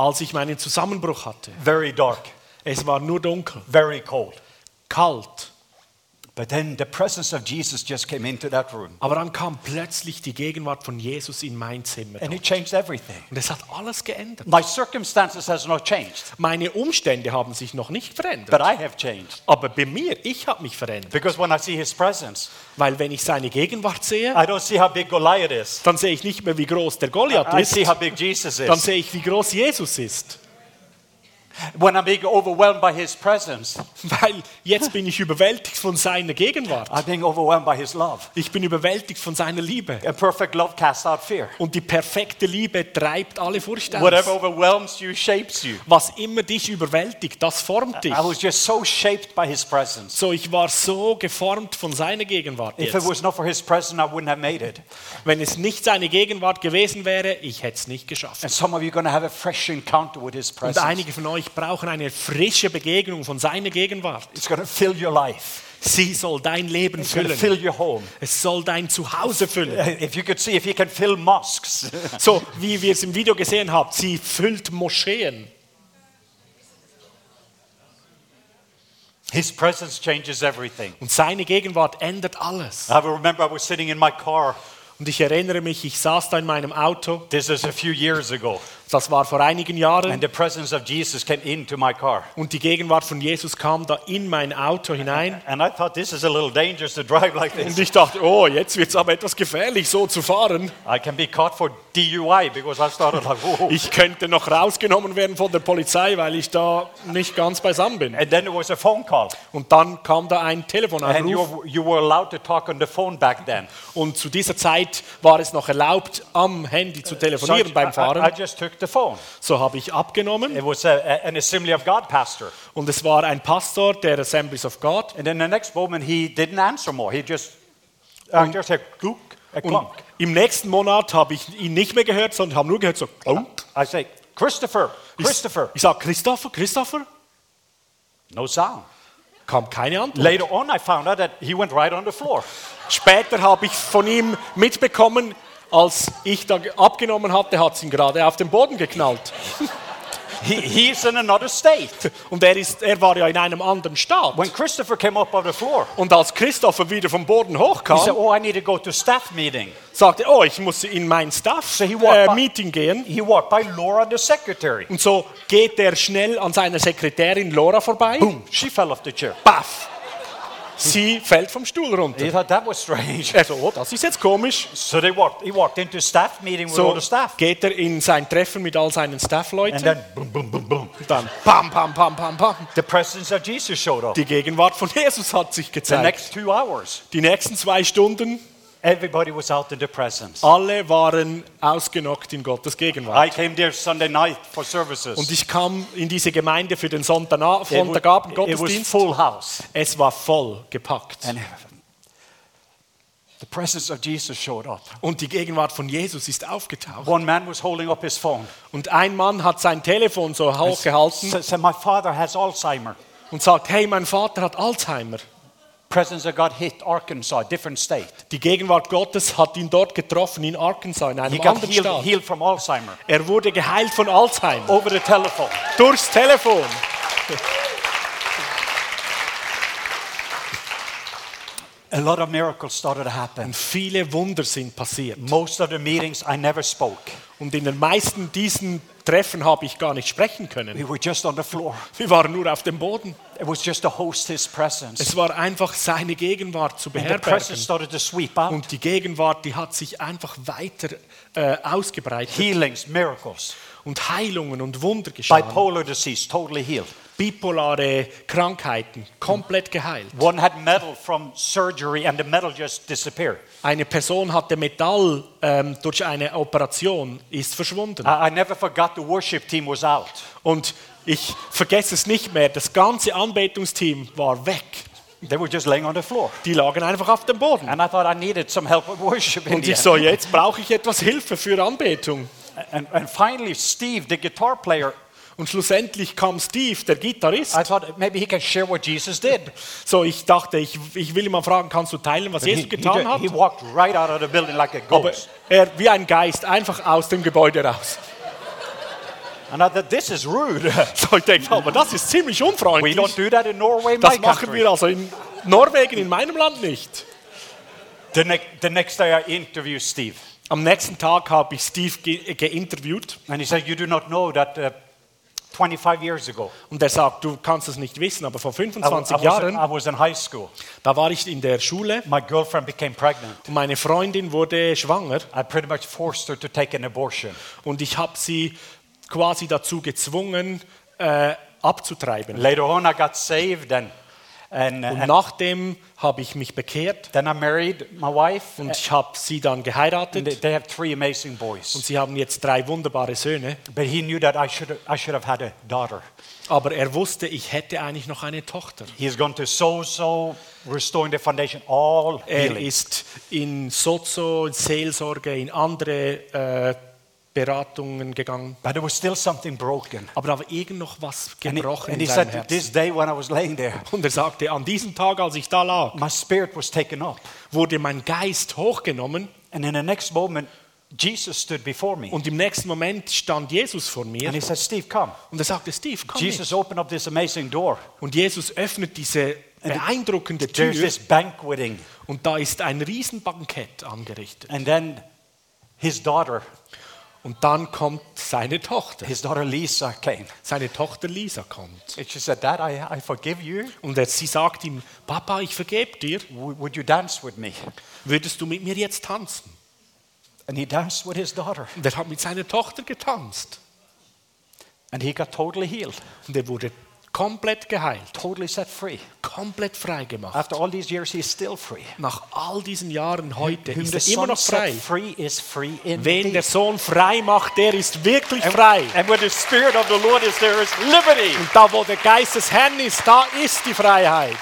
Als ich meinen Zusammenbruch hatte. Very dark, Es war nur dunkel, very cold. kalt. Aber dann kam plötzlich die Gegenwart von Jesus in mein Zimmer. And it changed everything. Und es hat alles geändert. My circumstances has not changed, Meine Umstände haben sich noch nicht verändert. but I have changed. Aber bei mir, ich habe mich verändert. Because when I see his presence, Weil wenn ich seine Gegenwart sehe, I don't see how big Goliath is. dann sehe ich nicht mehr, wie groß der Goliath I ist, see how big Jesus dann is. sehe ich, wie groß Jesus ist. When I'm being overwhelmed by his presence, Weil jetzt bin ich überwältigt von seiner Gegenwart. I'm being overwhelmed by his love. Ich bin überwältigt von seiner Liebe. And perfect love casts out fear. Und die perfekte Liebe treibt alle Furcht Whatever aus. overwhelms you shapes you. Was immer dich überwältigt, das formt dich. I was just so shaped by his presence. So, ich war so geformt von seiner Gegenwart. If it Jetzt. was not for his presence, I wouldn't have made it. Wenn es nicht seine Gegenwart gewesen wäre, ich hätte es nicht geschafft. And some of you are going to have a fresh encounter with his Und einige von euch brauchen eine frische Begegnung von seiner Gegenwart. It's going to fill your life. Sie soll dein Leben It's füllen. fill your home. Es soll dein Zuhause füllen. If you could see, if he can fill mosques, So wie wir es im Video gesehen haben, sie füllt Moscheen. his presence changes everything. Und seine Gegenwart ändert alles. I remember I was sitting in my car. Und ich erinnere mich, ich saß da in meinem Auto. This is a few years ago. Das war vor einigen Jahren. And the presence of Jesus came into my car. Und die Gegenwart von Jesus kam da in mein Auto hinein. And I thought this is a little dangerous to drive like Und this. ich dachte, oh, jetzt wird es aber etwas gefährlich, so zu fahren. I can be caught for DUI because I started like, whoa. Ich könnte noch rausgenommen werden von der Polizei, weil ich da nicht ganz beisammen bin. And then there was a phone call. Und dann kam da ein And Telefonanruf. you, you were allowed to talk on the phone back then. Und zu dieser Zeit war es noch erlaubt, am Handy zu So I, telefonieren beim I, I Fahren. just took the phone. So habe ich abgenommen. It was a, an Assembly of God pastor. Und es war ein Pastor der Assemblies of God. And then the next moment, he didn't answer more. He just, uh, just a clunk, a Und clunk. im nächsten Monat habe ich ihn nicht mehr gehört, sondern habe nur gehört so. klunk. I say, Christopher, Ich, Christopher. ich sage, Christopher, Christopher? No sound. Kam keine Antwort. Later on, I found out that he went right on the floor. Später habe ich von ihm mitbekommen, als ich da abgenommen hatte, hat es ihn gerade auf den Boden geknallt. He, in another state. Und er, ist, er war ja in einem anderen Staat. When Christopher came up the floor, Und als Christopher wieder vom Boden he said, hochkam, Oh, I need to go to staff meeting. sagte er, oh, ich muss in mein he walked by- Staff-Meeting gehen. He walked by Laura, the secretary. Und so geht er schnell an seiner Sekretärin Laura vorbei. Boom, she fell off the chair. Baff! Sie fällt vom Stuhl runter. He thought that was strange. Er so, oh, das ist jetzt komisch. So they walked, he walked into staff meeting with all the staff. geht er in sein Treffen mit all seinen And Staffleuten. then boom, boom, boom, boom. Und dann pam, pam, pam, pam, pam. The presence of Jesus showed up. Die Gegenwart von Jesus hat sich The gezeigt. next two hours, Die nächsten zwei Stunden, everybody was out in the presence. alle waren ausgenockt in Gottes Gegenwart. I came there Sunday night for services. Und ich kam in diese Gemeinde für den Sonntagabend it was Gottesdienst. full house. Es war voll gepackt. And the presence of Jesus showed up. Und die Gegenwart von Jesus ist aufgetaucht. One man was holding up his phone. Und ein Mann hat sein Telefon so hochgehalten Said, said, My father has Alzheimer. und sagt, hey, mein Vater hat Alzheimer. Presence of God hit Arkansas, different state. Die Gegenwart Gottes hat ihn dort getroffen, in Arkansas, in He einem got anderen healed, Staat. healed from Alzheimer Er wurde geheilt von Alzheimer. over the telephone. Durchs Telefon. A lot of miracles started to happen. Und viele Wunder sind passiert. Most of the meetings I never spoke. Und in den meisten diesen Treffen habe ich gar nicht sprechen können. We were just on the floor. Wir waren nur auf dem Boden. It was just to host his presence. Es war einfach seine Gegenwart zu And the beherbergen. presence started to sweep out. Und die Gegenwart, die hat sich einfach weiter äh, ausgebreitet. Healings, miracles. Und Heilungen und Wunder geschahen. Bipolar disease, totally healed. Bipolare Krankheiten, komplett geheilt. One had metal from surgery and the metal just disappeared. Eine Person hatte Metall ähm, durch eine Operation, ist verschwunden. I, I never forgot the worship team was out. Und ich vergesse es nicht mehr, das ganze Anbetungsteam war weg. They were just laying on the floor. Die lagen einfach auf dem Boden. And I thought I needed some help with worship. Und ich so, jetzt brauche ich etwas Hilfe für Anbetung. And, and finally, Steve, the guitar player, Und schlussendlich kam Steve, der Gitarrist. I thought maybe he can share what Jesus did. So, ich dachte, ich, ich will ihn mal fragen, kannst du teilen, was He, Jesus he getan ju- hat? he walked right out of the building like a Aber ghost. er, wie ein Geist, einfach aus dem Gebäude raus. And I thought, this is rude. So, ich denke, aber das ist ziemlich we unfreundlich. don't do that in Norway, my Das machen country. wir also in Norwegen, in meinem Land nicht. The, ne- the next day I interviewed Steve. Am nächsten Tag habe ich Steve ge geinterviewt And he said, you do not know that uh, 25 years ago, und er sagt, du kannst es nicht wissen, aber vor I, wa- I 25 was, Jahren, I was in high school. da war ich in der Schule My girlfriend became pregnant. und meine Freundin wurde schwanger I pretty much forced her to take an abortion. und ich habe sie quasi dazu gezwungen, äh, abzutreiben. Later on, I got saved, and, and, Und and nachdem habe ich mich bekehrt then I married my wife. und ich habe sie dann And they, geheiratet have three amazing und boys. sie haben jetzt drei wunderbare Söhne. But he knew that I should, I should have had a daughter. Aber er wusste, ich hätte eigentlich noch eine Tochter. He is going to so so restoring the foundation, all Er healing. ist in Sozo, in Seelsorge, in andere äh, Beratungen gegangen. But there was still something broken. Aber da war irgend noch was And he, gebrochen and he in seinem said, this Herzen. day when I was laying there, Und er sagte, an diesem Tag, als ich da lag, my spirit was taken up. wurde mein Geist hochgenommen And in the next moment, Jesus stood before me. und im nächsten Moment stand Jesus vor mir And he said, Steve, come. und er sagte, Steve, komm Jesus mit. opened up this amazing door. Und Jesus öffnet diese beeindruckende There's Tür this banqueting. und da ist ein Riesenbankett angerichtet. And then his daughter, Und dann kommt seine Tochter. his daughter Lisa came. Seine Tochter Lisa kommt. And she said, Dad, I, I forgive you. Und er, sie sagt ihm, Papa, ich vergebe dir. Would you dance with me? Würdest du mit mir jetzt tanzen? And he danced with his daughter. Und er hat mit seiner Tochter getanzt. And he got totally healed, Und er wurde komplett geheilt, totally set free. komplett frei gemacht. After all these years, he's still free. Nach all diesen Jahren heute Whom ist er immer noch frei. free is free Wen der Sohn frei macht, der ist wirklich frei. And where the Spirit of the Lord is, there is liberty. Und da, wo der Geist des Herrn ist, da ist die Freiheit.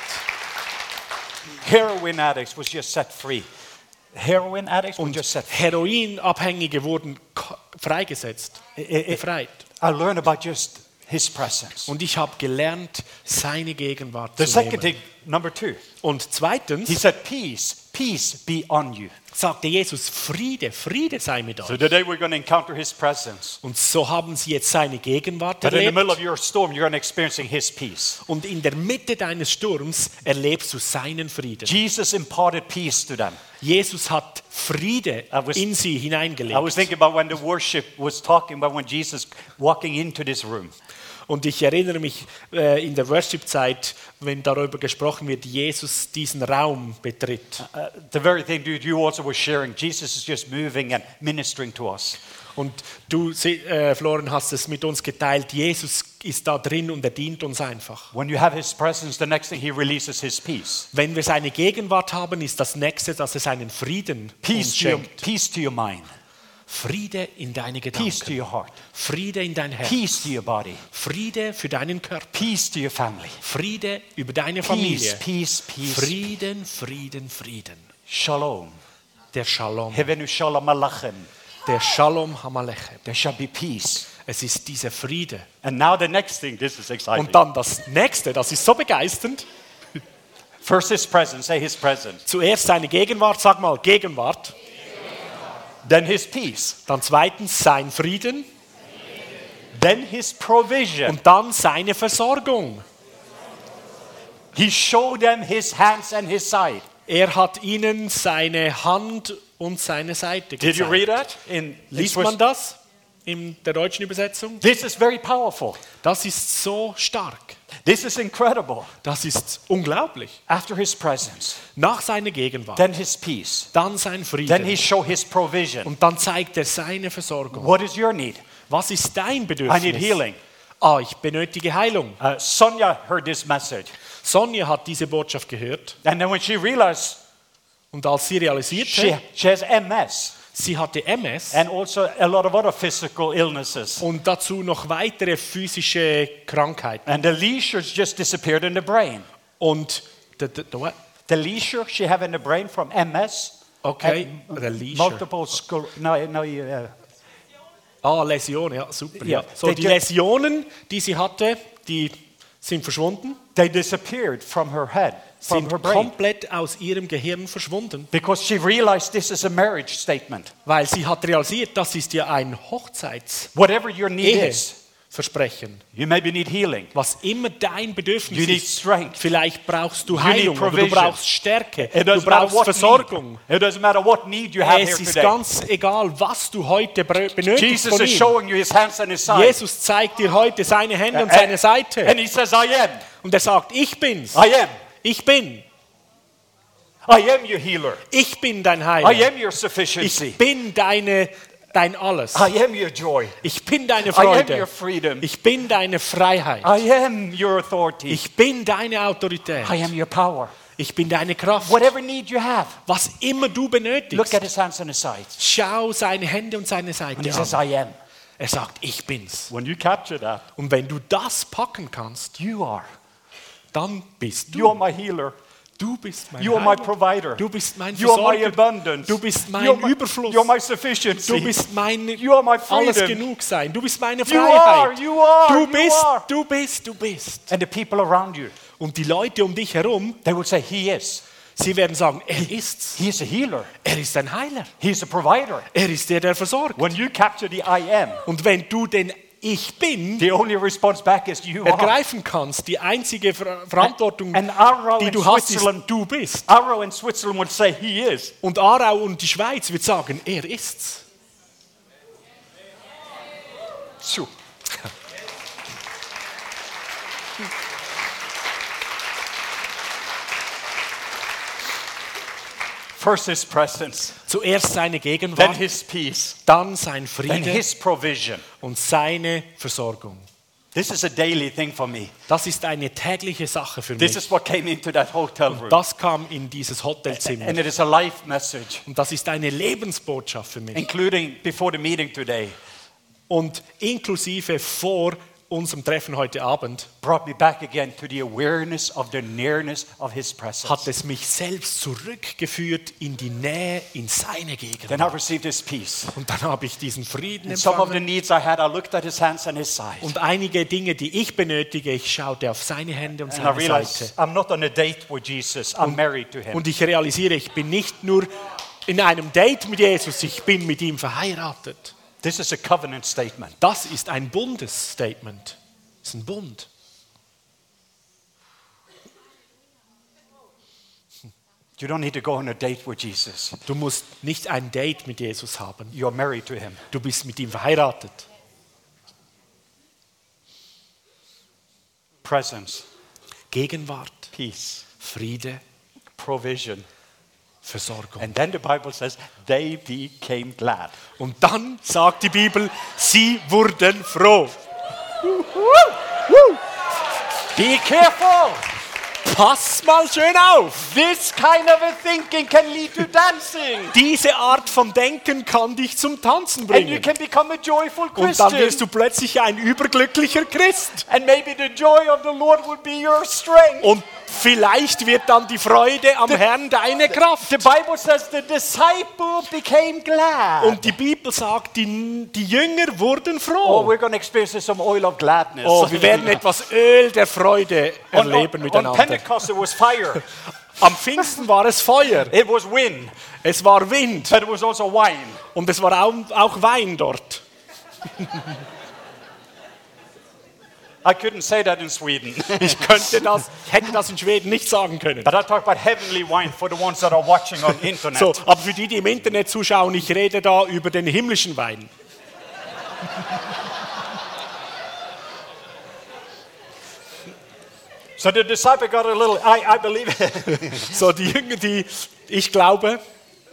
Heroin addicts was just set free. Heroin addicts were just set free. Heroinabhängige wurden freigesetzt, befreit. I learned about just his presence. Und ich habe gelernt, seine Gegenwart The zu second nehmen. thing, number two, Und he said, Peace, peace be on you. sagte Jesus, Friede, Friede sei mit So euch. today we're going to encounter his presence. Und so haben sie jetzt seine Gegenwart But in the middle of erlebt. your storm, you're going to experiencing his peace. Und in der Mitte deines Sturms erlebst du seinen Frieden. Jesus imparted peace to them. Jesus hat Friede I was- in sie I was hineingelegt. thinking about when the worship was talking about when Jesus walking into this room. Und ich erinnere mich äh, in der Worship-Zeit, wenn darüber gesprochen wird, Jesus diesen Raum betritt. Uh, the very thing dude, you also were sharing. Jesus is just moving and ministering to us. Und du, äh, Florian, hast es mit uns geteilt. Jesus ist da drin und er dient uns einfach. When you have his presence, the next thing he releases his peace. Wenn wir seine Gegenwart haben, ist das nächste, dass er seinen Frieden Peace uns to, your, schenkt. peace to your mind. Friede in deine Peace to Gedanken. your heart. Friede in dein Herz. Peace to your body. Friede für deinen Körper. Peace to your family. Friede über deine Peace, Familie. peace, peace. Frieden, Frieden, Frieden. Shalom. Der Shalom. Hevenu shalom alachem. Der Shalom Hamalechem. There shall be peace. Es ist dieser Friede. And now the next thing, this is exciting. Und dann das nächste, das ist so begeisternd. First his presence, say his presence. Zuerst seine Gegenwart, sag mal Gegenwart. Then his peace. Dann zweitens sein Frieden. Then his provision. Und dann seine Versorgung. He showed them his hands and his side. Er hat ihnen seine Hand und seine Seite Did you gezeigt. read that? In Liest man das in der deutschen Übersetzung? This is very powerful. Das ist so stark. This is incredible. Das ist unglaublich. After his presence, Nach seiner Gegenwart, then his peace, dann sein then he Frieden show his provision. und dann zeigt er seine Versorgung. What is your need? Was ist dein Bedürfnis? I need healing. Ah, ich benötige Heilung. Uh, Sonia heard this message. Sonja hat diese Botschaft gehört And then when she realized und als sie realisierte, she, she has MS sie hatte MS and also a lot of other physical illnesses. und dazu noch weitere physische Krankheiten. And the lesions just disappeared in the brain. Und the, the, the what? The lesion she have in the brain from MS, Okay, the lesion. multiple scol- no, no, uh, Ah, Läsionen, ja, super. Yeah. Ja. So, die Läsionen, die sie hatte, die sind verschwunden, they disappeared from her head, sind komplett aus ihrem Gehirn verschwunden, Because she realized this is a marriage statement. weil sie hat realisiert, das ist ja ein Hochzeitsversprechen. Whatever your need is, you maybe need healing. Was immer dein Bedürfnis You need ist, strength. vielleicht brauchst du Heilung oder du brauchst Stärke, du brauchst Versorgung. need. It doesn't matter what need you have here Es ist today. ganz egal, was du heute benötigst Jesus von is ihm. showing you his hands and his side. Jesus zeigt dir heute seine Hände und And- seine Seite. And he says, I am. Und er sagt, ich bin's. I am. Ich bin. I am your healer. Ich bin dein I Heiler. am your sufficiency. Ich bin deine, dein Alles. I am your joy. Ich bin deine I am your Freude. freedom. Ich bin deine Freiheit. I am your authority. Ich bin deine Autorität. I am your power. Ich bin deine Kraft. Whatever need you have, Was immer du look benötigst, at his hands and his sides. schau seine Hände und seine And he Seite says, an. I am. Er sagt, ich bin's. When you capture that, Und wenn du das packen kannst, you are. Dann bist You are du. my healer. Du bist mein You are my provider. Du bist mein You are my Versorger. abundance. Du bist mein you are my, Überfluss. You are my sufficiency. Du bist meine You are my alles genug sein. Du bist meine You are, Freiheit. you are, Du you bist, are. du bist, du bist. And the people around you, Und die Leute um dich herum, they will say, He is. sie werden sagen, er ist's. He is a healer. Er ist ein Heiler. He's a provider. Er ist der, der versorgt. When you capture the I am, Und wenn du den Ich bin the only response back is you ergreifen kannst, die einzige Ver Verantwortung, And Arrow die du hast, ist, du bist. Arrow in Switzerland would say, He is. Und Aarau und die Schweiz wird sagen, er ist's. Phew. First his presence, Zuerst seine then Gegenwart, his peace, dann sein then Friede his provision. und seine Versorgung. This is a daily thing for me. Das ist eine tägliche Sache für This mich. is what came into that hotel room. Das kam in dieses Hotelzimmer. And it is a life message, Und das ist eine Lebensbotschaft für mich. including before the meeting today. Und inklusive vor unserem Treffen heute Abend hat es mich selbst zurückgeführt in die Nähe, in seine Then I received his peace. Und dann habe ich diesen Frieden And some of the empfangen. needs I had, I looked at his hands and his side. Und einige Dinge, die ich benötige, ich schaute auf seine Hände und And I seine realized Seite. I'm not on a date with Jesus, I'm married to him. Und ich realisiere, ich bin nicht nur in einem Date mit Jesus, ich bin mit ihm verheiratet. This is a covenant statement. Das ist ein Bundesstatement. Das ist ein Bund. You don't need to go on a date with Jesus. Du musst nicht ein Date mit Jesus haben. You're married to him. Du bist mit ihm verheiratet. Presence, Gegenwart, peace, Friede, provision. Versorgung. And then the Bible says they became glad. Und dann sagt die Bibel, sie wurden froh. Be careful! Pass mal schön auf. This kind of a thinking can lead to dancing. Diese Art von Denken kann dich zum Tanzen And you bringen. can become a joyful Und dann wirst Christian. du plötzlich ein überglücklicher Christ. And maybe the joy of the Lord would be your strength. Und vielleicht wird dann die Freude am Herrn deine Kraft. The Bible says the disciple became glad. Und die Bibel sagt, die, die Jünger wurden Oh, froh. we're going to experience some oil of gladness. Oh, wir werden etwas Öl der Freude on, on, erleben on miteinander. Pentecost it was fire. Am Pfingsten war es Feuer, It was wind, es war Wind but it was also wine. und es war auch, auch Wein dort. I couldn't say that in Sweden. Ich könnte das, hätte das in Schweden nicht sagen können. but I talk about heavenly wine for the ones that are watching on internet. So, aber für die, die im Internet zuschauen, ich rede da über den himmlischen Wein. So the disciple got a little, I, I believe, So, die Jünger, die, ich glaube,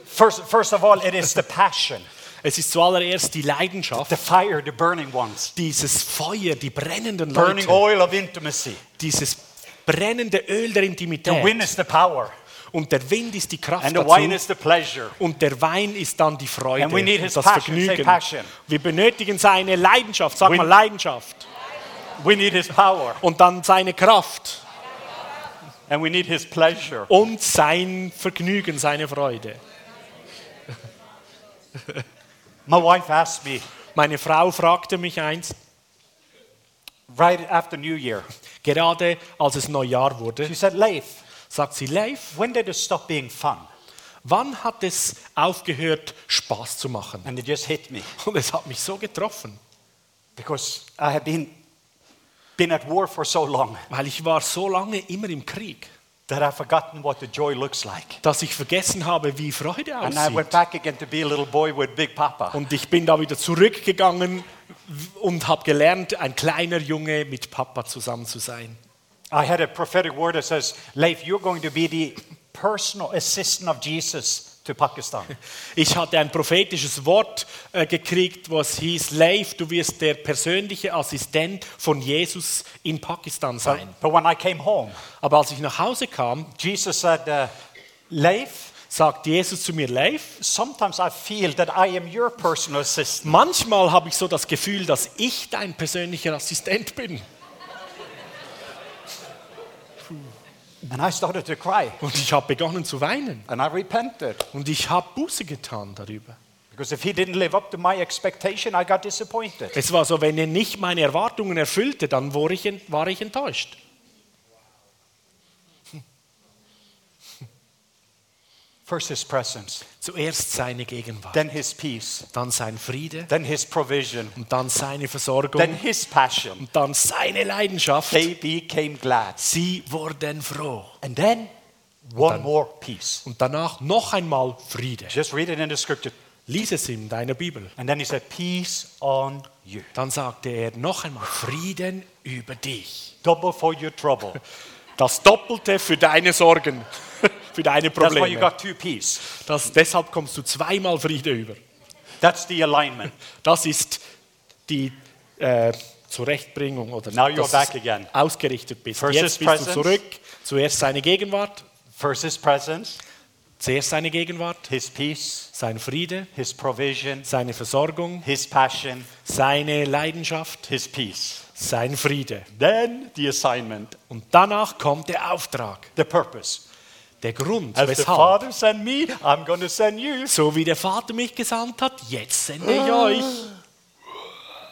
first, first of all, it is the passion. Es ist zuallererst die Leidenschaft, the fire, the burning ones, dieses Feuer, die brennenden burning Leute, oil of intimacy. dieses brennende Öl der The Intimität. wind is the power, Und der Wind ist die Kraft and the wine dazu. is the pleasure. Und der Wein ist dann die Freude And we need und his das passion. Say Vergnügen. passion. Wir benötigen seine Leidenschaft, sag We- mal Leidenschaft. We need his power, Und dann seine Kraft and we need his pleasure. und sein Vergnügen, seine Freude. My wife asked me Meine Frau fragte mich eins, right after New Year. gerade als es Neujahr wurde, She said, Leif, sagt sie, Leif, when did it stop being fun? wann hat es aufgehört, Spaß zu machen? And it just hit me Und es hat mich so getroffen, because I had been, been at war for so long weil ich war so lange immer im Krieg, that I've forgotten what the joy looks like. dass ich vergessen habe, wie Freude And I went aussieht. back again to be a little boy with Big Papa. Und ich bin da wieder zurückgegangen und habe gelernt, ein kleiner Junge mit Papa zusammen zu sein. I had a prophetic word that says, Leif, you're going to be the personal assistant of Jesus to Pakistan. Ich hatte ein prophetisches Wort äh, gekriegt, was hieß, Leif, du wirst der persönliche Assistent von Jesus in Pakistan sein. But when I came home, Aber als ich nach Hause kam, Jesus said, uh, Leif, sagt Jesus zu mir, Leif, sometimes I feel that I am your personal assistant. manchmal habe ich so das Gefühl, dass ich dein persönlicher Assistent bin. And I started to cry. Und ich habe begonnen zu weinen. And I repented. Und ich habe Buße getan darüber. Because if he didn't live up to my expectation, I got disappointed. Es war so, wenn er nicht meine Erwartungen erfüllte, dann war ich, war ich enttäuscht. First his presence, Zuerst seine Gegenwart, then his peace, dann sein Friede then his provision, und dann seine Versorgung then his passion. und dann seine Leidenschaft. They became glad. Sie wurden froh. And then one more peace. Und danach noch einmal Friede. Just read it in the scripture. Lies es in deiner Bibel. And then he said, Peace on you. Dann sagte er noch einmal Frieden über dich. Double for your trouble. Das Doppelte für deine Sorgen, für deine That's why you Probleme. got two peace. Das, deshalb kommst du zweimal Friede über. That's the alignment. Das ist die äh, Zurechtbringung oder Now you're back du again. ausgerichtet bist. First Jetzt his bist du presence. zurück. Zuerst seine Gegenwart, First his presence, zuerst seine Gegenwart, his peace, sein Friede, his provision, seine Versorgung, his passion, seine Leidenschaft, his peace. sein Friede. Then the assignment, Und danach kommt der Auftrag, the purpose. Der Grund, As the weshalb. Father sent me, I'm going to send you. So wie der Vater mich gesandt hat, jetzt sende ich euch.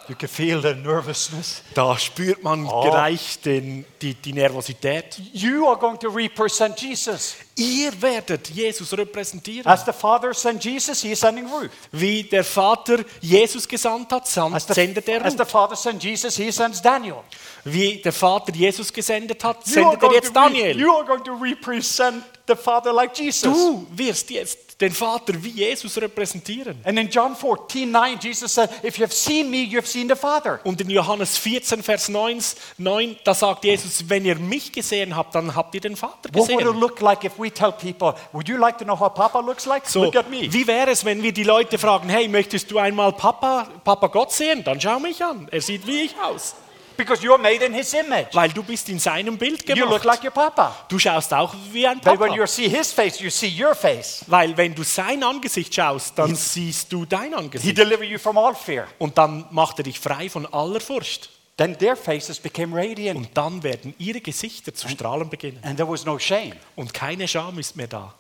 You can feel the nervousness. Da spürt man Oh. gleich den, die, die Nervosität. You are going to represent Jesus. Ihr werdet Jesus repräsentieren. As the Father sent Jesus, He is sending Ruth. Wie der Vater Jesus gesandt hat, san- As the, sendet er as the Ruth. Father sent Jesus, He sends Daniel. Wie der Vater Jesus gesendet hat, sendet er jetzt Daniel. you are going to represent the Father like Jesus. Du wirst jetzt den Vater wie Jesus repräsentieren. And in John 14, 9, Jesus said, If you have seen me, you have seen the Father. Und in Johannes 14, Vers 9, 9, da sagt Jesus, wenn ihr mich gesehen habt, dann habt ihr den Vater What would it gesehen. look like if we tell people, Would you like to know how Papa looks like? So, Look at me. wie wäre es, wenn wir die Leute fragen, hey, möchtest du einmal Papa, Papa Gott sehen? Dann schau mich an. Er sieht wie ich aus. Because you're made in His image. Weil du bist in seinem Bild You look gemacht. like your Papa. Du schaust auch wie ein But when Papa. you see His face, you see your face. Weil wenn du sein Angesicht schaust, dann siehst du dein He Angesicht. delivered you from all fear. Und dann macht er dich frei von aller Furcht. Then their faces became radiant. Und dann werden ihre Gesichter zu strahlen beginnen. And there was no shame. Und keine Scham ist mehr da.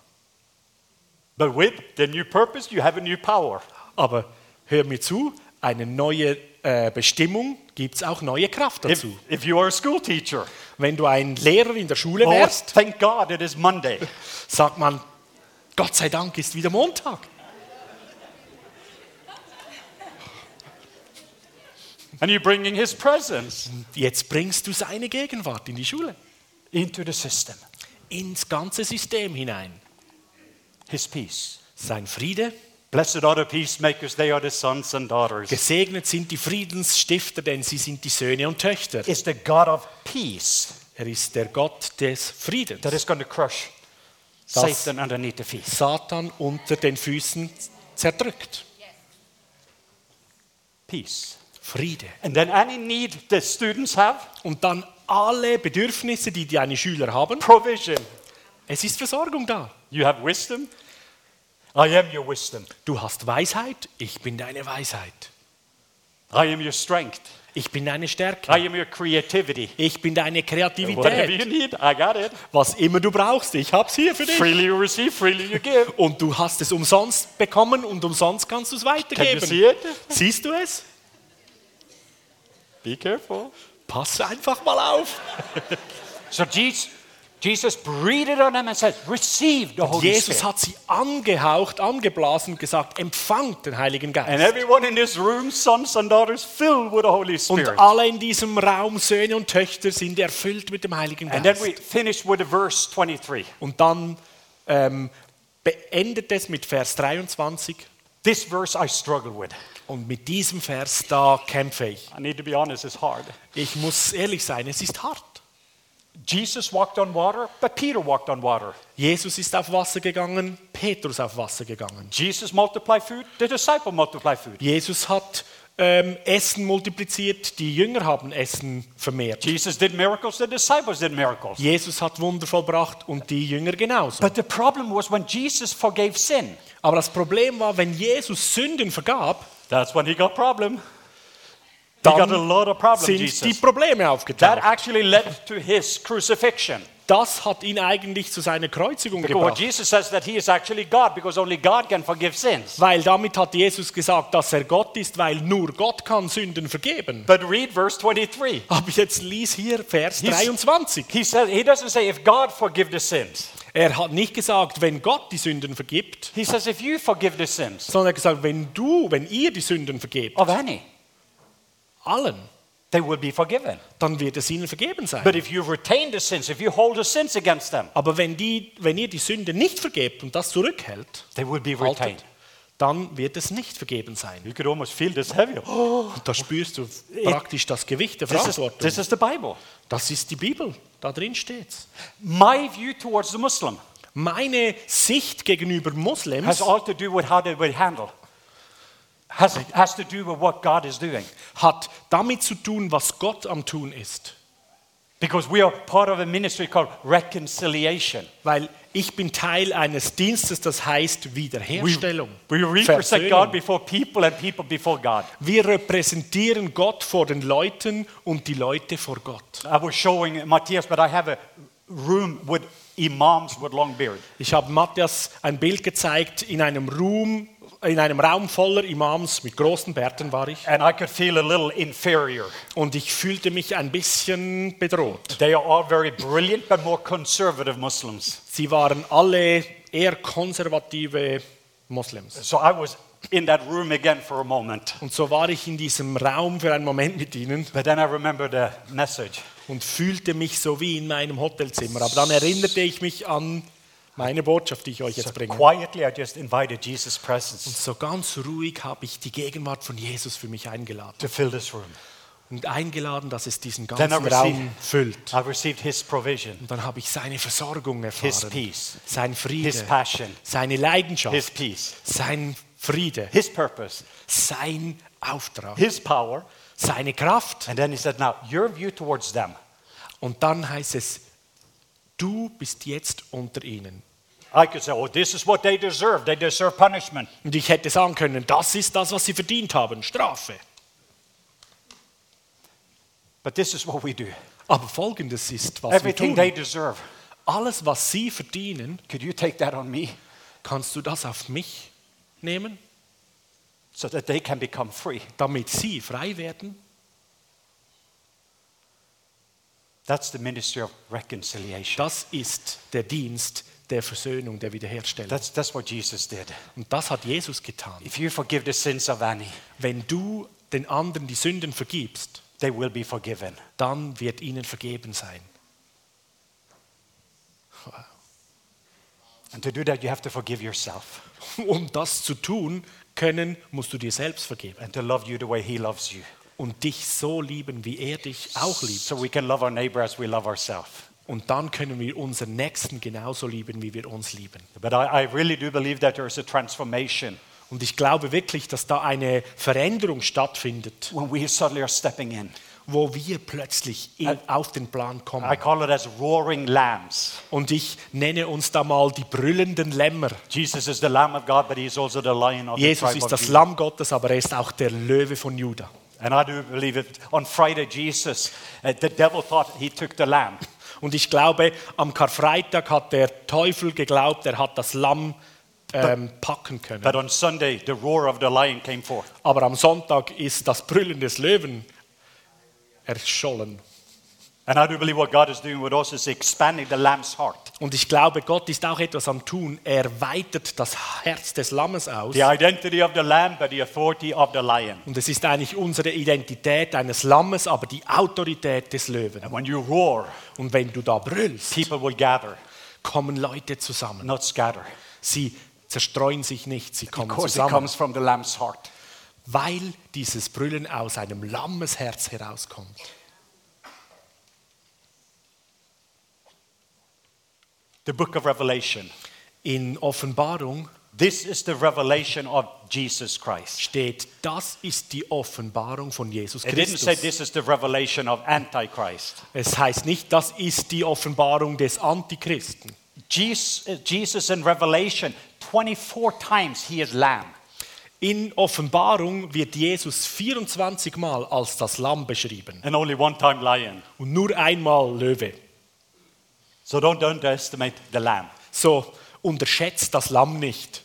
But with the new purpose, you have a new power. Aber hör mir zu, eine neue äh, Bestimmung gibt es auch neue Kraft If, dazu. if you are a school teacher, Wenn du ein Lehrer in der Schule oh, wärst, thank God it is Monday. sagt man, Gott sei Dank ist wieder Montag. And you're bringing His presence Jetzt bringst du seine Gegenwart in die Schule, into the system. ins ganze System hinein. His peace. Sein Friede, Blessed are the peacemakers, they are the sons and daughters. gesegnet sind die Friedensstifter, denn sie sind die Söhne und Töchter. It's the God of peace Er ist der Gott des Friedens. that is going to crush Satan underneath the feet. Satan unter den Füßen zerdrückt. peace. Friede. And then any need the students have, Und dann alle Bedürfnisse, die deine Schüler haben. provision. Es ist Versorgung da. You have wisdom. I am your wisdom. Du hast Weisheit, ich bin deine Weisheit. I am your strength. Ich bin deine Stärke. I am your creativity. Ich bin deine Whatever you Kreativität. need, I got it. Was immer du brauchst, ich hab's hier für dich. Freely you receive, freely you give. Und du hast es umsonst bekommen und umsonst kannst du es Can you weitergeben. see it? Siehst du es? Be careful. Pass einfach mal auf. So Jesus, Jesus breathed on them and said, Receive the Holy Jesus Spirit. hat sie angehaucht, angeblasen und gesagt, empfangt den Heiligen And Geist. everyone in this room, sons and daughters, filled with the Holy Und alle in diesem Raum, Söhne und Töchter, sind erfüllt mit dem Heiligen And then Geist. we finish with verse 23. Und dann ähm, beendet es mit Vers 23. This verse I struggle with. Und mit diesem Vers, da kämpfe ich. I need to be honest, it's hard. Ich muss ehrlich sein, es ist hart. Jesus walked on water, but Peter walked on water. Jesus ist auf Wasser gegangen, Petrus auf Wasser gegangen. Jesus multiplied food, the disciple multiplied food. Jesus hat ähm, Essen multipliziert, die Jünger haben Essen vermehrt. Jesus did miracles, the disciples did miracles. Jesus hat Wunder vollbracht und die Jünger genauso. But the problem was when Jesus forgave sin, Aber das Problem war, wenn Jesus Sünden vergab, that's when he got problem. He got a dann lot of problems, sind die. Probleme That aufgetaucht. actually led to his crucifixion. Das hat ihn eigentlich zu seiner Kreuzigung gebracht. That. Weil damit hat Jesus gesagt, dass er Gott ist, weil nur Gott kann Sünden vergeben. But read verse 23. Aber jetzt lies hier Vers He's- 23. He says he doesn't say if God forgive the sins. Er hat nicht gesagt, wenn Gott die Sünden vergibt, He says if you forgive the sins sondern er hat gesagt, wenn du, wenn ihr die Sünden vergebt, of any, allen, they will be forgiven. dann wird es ihnen vergeben sein. But if you retain the sins, if you hold the sins against them, Aber wenn, die, wenn ihr die Sünde nicht vergebt und das zurückhält, they will be retained. haltet, dann wird es nicht vergeben sein. You could almost feel this heavy. Oh, Und da spürst du praktisch das Gewicht der this, is, Verantwortung. this is the Bible. Das ist die Bibel, da drin steht's. My view towards the Muslim Meine Sicht gegenüber Moslems has all to do with how they will handle. Has, has to do with what God is doing. hat damit zu tun, was Gott am Tun ist. Because we are part of a ministry called reconciliation. Weil ich bin Teil eines Dienstes, das heißt We, Wiederherstellung. we represent Versöhnung. God before people and people before God. Wir repräsentieren Gott vor den Leuten und die Leute vor Gott. I was showing Matthias, but I have a room with imams with long beard. Ich habe Matthias ein Bild gezeigt in einem Raum, in einem Raum voller Imams mit großen Bärten war ich And I could feel a little inferior. und ich fühlte mich ein bisschen bedroht. They are all very brilliant, but more conservative Muslims. Sie waren alle eher konservative Moslems. So I was in that room again for a moment. Und so war ich in diesem Raum für einen Moment mit ihnen But then I remember the message. und fühlte mich so wie in meinem Hotelzimmer. Aber dann erinnerte ich mich an meine Botschaft, die ich euch jetzt bringe. presence So ganz ruhig habe ich die Gegenwart von Jesus für mich eingeladen. to fill this room. Und eingeladen, dass es diesen ganzen received, Raum füllt. Und dann habe ich seine Versorgung His erfahren. peace, Sein His Friede, passion, seine His Leidenschaft, peace, sein Friede, His purpose, sein Auftrag, His power. seine Kraft. And then He said, Now, your view towards them. Und dann heißt es, du bist jetzt unter ihnen. I could say, Oh, this is what they deserve. They deserve punishment. Und ich hätte sagen können, das ist das, was sie verdient haben, Strafe. But this is what we do. Aber folgendes ist, was wir Everything they tun. deserve. Alles, was sie verdienen, Could you take that on me kannst du das auf mich nehmen, so that they can become free? damit sie frei werden. That's the ministry of reconciliation. Das ist der Dienst der Versöhnung, der Wiederherstellung. That's, that's what Jesus did. Und das hat Jesus getan. If you forgive the sins of any, Wenn du den anderen die Sünden vergibst, they will be forgiven. dann wird ihnen vergeben sein. And to do that, you have to forgive yourself Um das zu tun können, musst du dir selbst vergeben and to love you the way He loves you. Und dich so lieben, wie er dich auch liebt. So we can love our neighbor as we love ourselves. Und dann können wir unseren Nächsten genauso lieben, wie wir uns lieben. But I, I really do believe that there is a transformation. Und ich glaube wirklich, dass da eine Veränderung stattfindet, when we suddenly are stepping in. wo wir plötzlich in, auf den Plan I kommen. call it as roaring lambs. Und ich nenne uns da mal die brüllenden Lämmer. Jesus is the Lamb of God, but he is also the Lion of the Jesus tribe ist das Judah. Lamm Gottes, aber er ist auch der Löwe von Juda. And I do believe it. On Friday, Jesus, uh, the devil thought he took the lamb. Und ich glaube, am Karfreitag hat der Teufel geglaubt, er hat das Lamm ähm, packen können. But on Sunday, the roar of the lion came forth. Aber am Sonntag ist das Brüllen des Löwen erschollen. Und ich glaube, Gott ist auch etwas am Tun. Er weitet das Herz des Lammes aus. The identity of the lamb, but the authority of the lion. Und es ist eigentlich unsere Identität eines Lammes, aber die Autorität des Löwen. And when you roar, Und wenn du da brüllst, people will gather, kommen Leute zusammen. not scatter. Sie zerstreuen sich nicht, sie kommen Because it zusammen, comes from the lamb's heart. weil dieses Brüllen aus einem Lammesherz herauskommt. The book of Revelation. In Offenbarung This is the revelation of Jesus Christ. steht, das ist die Offenbarung von Jesus It didn't say Christus. this is the revelation of Antichrist. Es heißt nicht, das ist die Offenbarung des Antichristen. Jesus, Jesus in Revelation, 24 times he is lamb. In Offenbarung wird Jesus 24 Mal als das Lamm beschrieben and only one time lion. und nur einmal Löwe. So don't underestimate the lamb. So unterschätzt das Lamm nicht.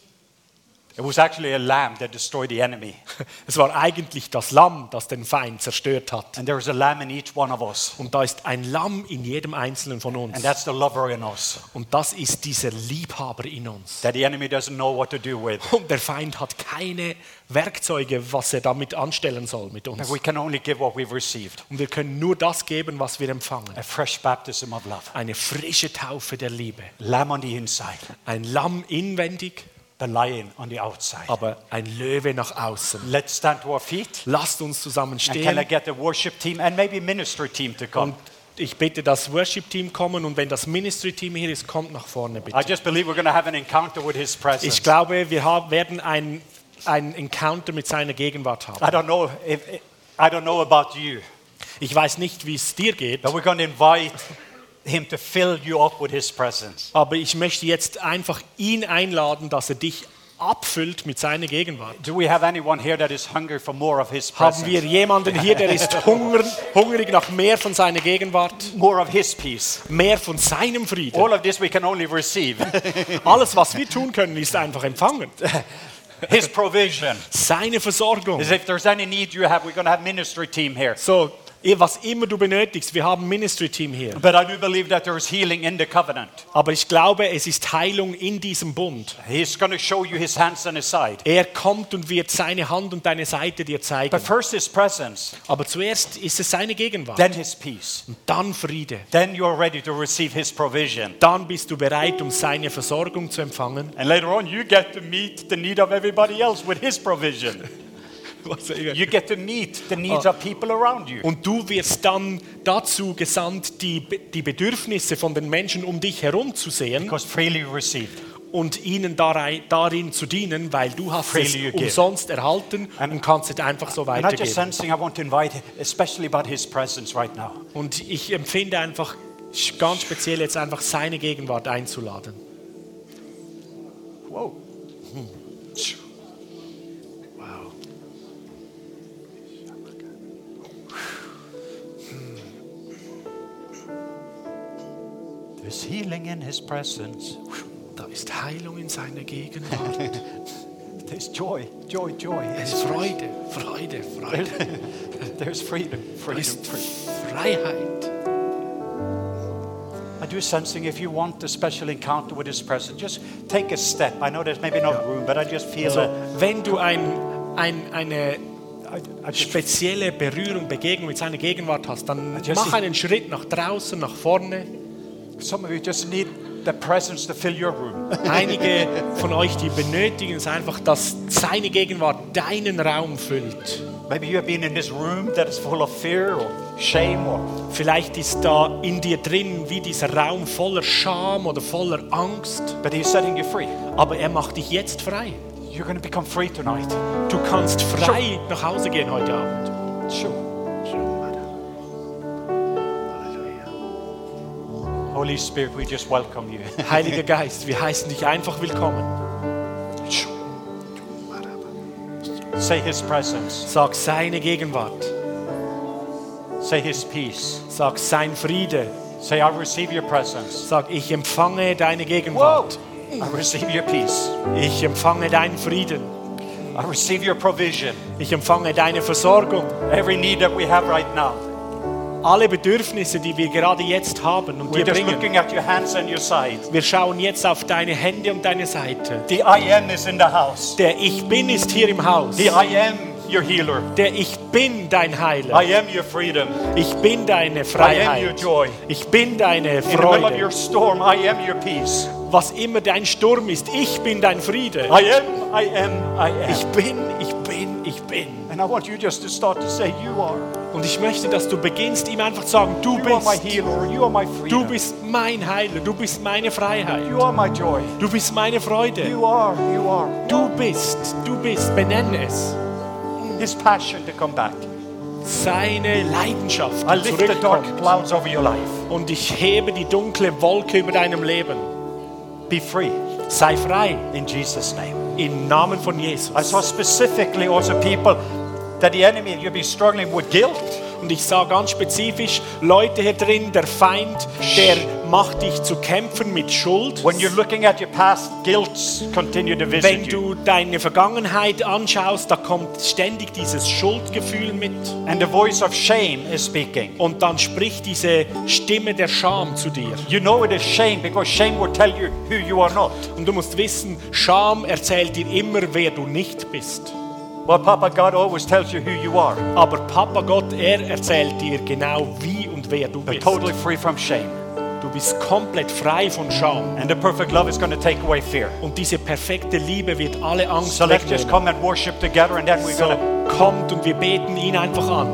It was actually a lamb that destroyed the enemy. Es war eigentlich das Lamm, das den Feind zerstört hat. And there is a lamb in each one of us. Und da ist ein Lamm in jedem einzelnen von uns. And that's the lover in us Und das ist dieser Liebhaber in uns. that the enemy doesn't know what to do with. Und der Feind hat keine Werkzeuge, was er damit anstellen soll mit uns. We can only give what we've received Und wir können nur das geben, was wir empfangen. a fresh baptism of love. Eine frische Taufe der Liebe. Lamb on the inside, Ein Lamm inwendig, the lion on the outside. aber ein Löwe nach außen. Let's stand to our feet. Lasst uns zusammen And can I stehen. get the worship team and maybe ministry team to come? Und ich bitte das Worship-Team kommen und wenn das Ministry-Team hier ist, kommt nach vorne I bitte. just believe we're going to have an encounter with his presence. Ich glaube, wir haben, werden ein, ein Encounter mit seiner Gegenwart haben. I don't know if I don't know about you, Ich weiß nicht, wie es dir geht, but we're going to invite him to fill you up with his presence. aber ich möchte jetzt einfach ihn einladen, dass er dich abfüllt mit seiner Gegenwart. Do we have anyone here that is hungry for more of his Haben wir jemanden hier, der ist hungern, hungrig nach mehr von seiner Gegenwart, More of his peace. mehr von seinem Frieden? All of this we can only receive. Alles, was wir tun können, ist einfach empfangen. his provision. Seine Versorgung. As if there's any need you have, we're going to have ministry team here. So, was immer du benötigst, wir haben ein Ministry-Team hier. But I do believe that there is healing in the covenant. Aber ich glaube, es ist Heilung in diesem Bund. He's going to show you his hands and his side. Er kommt und wird seine Hand und deine Seite dir zeigen. But first his presence, Aber zuerst ist es seine Gegenwart. then his peace. Und dann Friede. Then you are ready to receive his provision. Dann bist du bereit, um seine Versorgung zu empfangen. And later on, you get to meet the need of everybody else with his provision. You get to meet the needs of people around you. Und du wirst dann dazu gesandt, die, die Bedürfnisse von den Menschen um dich herum zu sehen Because freely received. und ihnen darin zu dienen, weil du hast es umsonst erhalten und kannst es einfach so And weitergeben. sensing right. Und ich empfinde einfach ganz speziell jetzt einfach seine Gegenwart einzuladen. Wow. There's healing in his presence. Da ist Heilung in seiner Gegenwart. There's joy, joy, joy. Es ist Freude, Freude, Freude. There's freedom, freedom. Freiheit. I do sensing if you want a special encounter with his presence, just take a step. I know there's maybe not room, but I just feel Also, wenn du ein, ein, eine spezielle Berührung, Begegnung mit seiner Gegenwart hast, dann mach einen Schritt nach draußen, nach vorne. Some of you just need the presence to fill your room. Einige von euch, die benötigen es einfach, dass seine Gegenwart deinen Raum füllt. Maybe you have been in this room that is full of fear or shame or Vielleicht ist da in dir drin wie dieser Raum voller Scham oder voller Angst, but he's setting you free. aber er macht dich jetzt frei. You're going to become free tonight. Du kannst frei nach Hause gehen heute Abend. Holy Spirit, we just welcome you. Heiliger Geist, wir heißen dich einfach willkommen. Say His presence. Sag seine Gegenwart. Say His peace. Sag sein Friede. Say, I receive your presence. Sag, ich empfange deine Gegenwart. I receive your peace. Ich empfange deinen Frieden. I receive your provision. Ich empfange deine Versorgung. Every need that we have right now. Alle Bedürfnisse, die wir gerade jetzt haben und We're dir bringen. Wir schauen jetzt auf deine Hände und deine Seite. In. Der Ich Bin ist hier im Haus. Your healer. Der Ich Bin dein Heiler. I am your freedom. Ich bin deine I am your Freiheit. joy. Ich bin deine In the middle of your Freude. storm, I am your peace. Was immer dein Sturm ist, ich bin dein Friede. I am, I am, I Ich am. bin, ich bin, ich bin. And I want you just to start to say, You are. Und ich möchte, dass du beginnst, ihm einfach zu sagen, du You are my bist, healer. You are my du bist mein Heiler, du bist meine Freiheit, You are my joy. du bist meine Freude. You are, you are. Du bist, du bist, benenne es. His passion to come back. Seine Leidenschaft I lift the dark zurückkommt. clouds over your life. Und ich hebe die dunkle Wolke über deinem Leben. Be free Sei frei in Jesus' name. Im Namen von Jesus. I saw specifically also people that the enemy, you'll be struggling with guilt. Und ich sah ganz spezifisch Leute hier drin, der Feind, der macht dich zu kämpfen mit Schuld. When you're looking at your past, guilt continue to Wenn du deine Vergangenheit anschaust, da kommt ständig dieses Schuldgefühl mit. And the voice of shame is speaking. Und dann spricht diese Stimme der Scham zu dir. You know it is shame because shame will tell you who you are not. Und du musst wissen, Scham erzählt dir immer, wer du nicht bist. Well, Papa God always tells you who you are. Aber Papa Gott, er erzählt dir genau, wie und wer du But bist. totally free from shame. Du bist komplett frei von Scham. And the perfect love is going to take away fear. Und diese perfekte Liebe wird alle Angst So let's just wegnehmen. come and worship together and then we're So, kommt und wir beten ihn einfach an.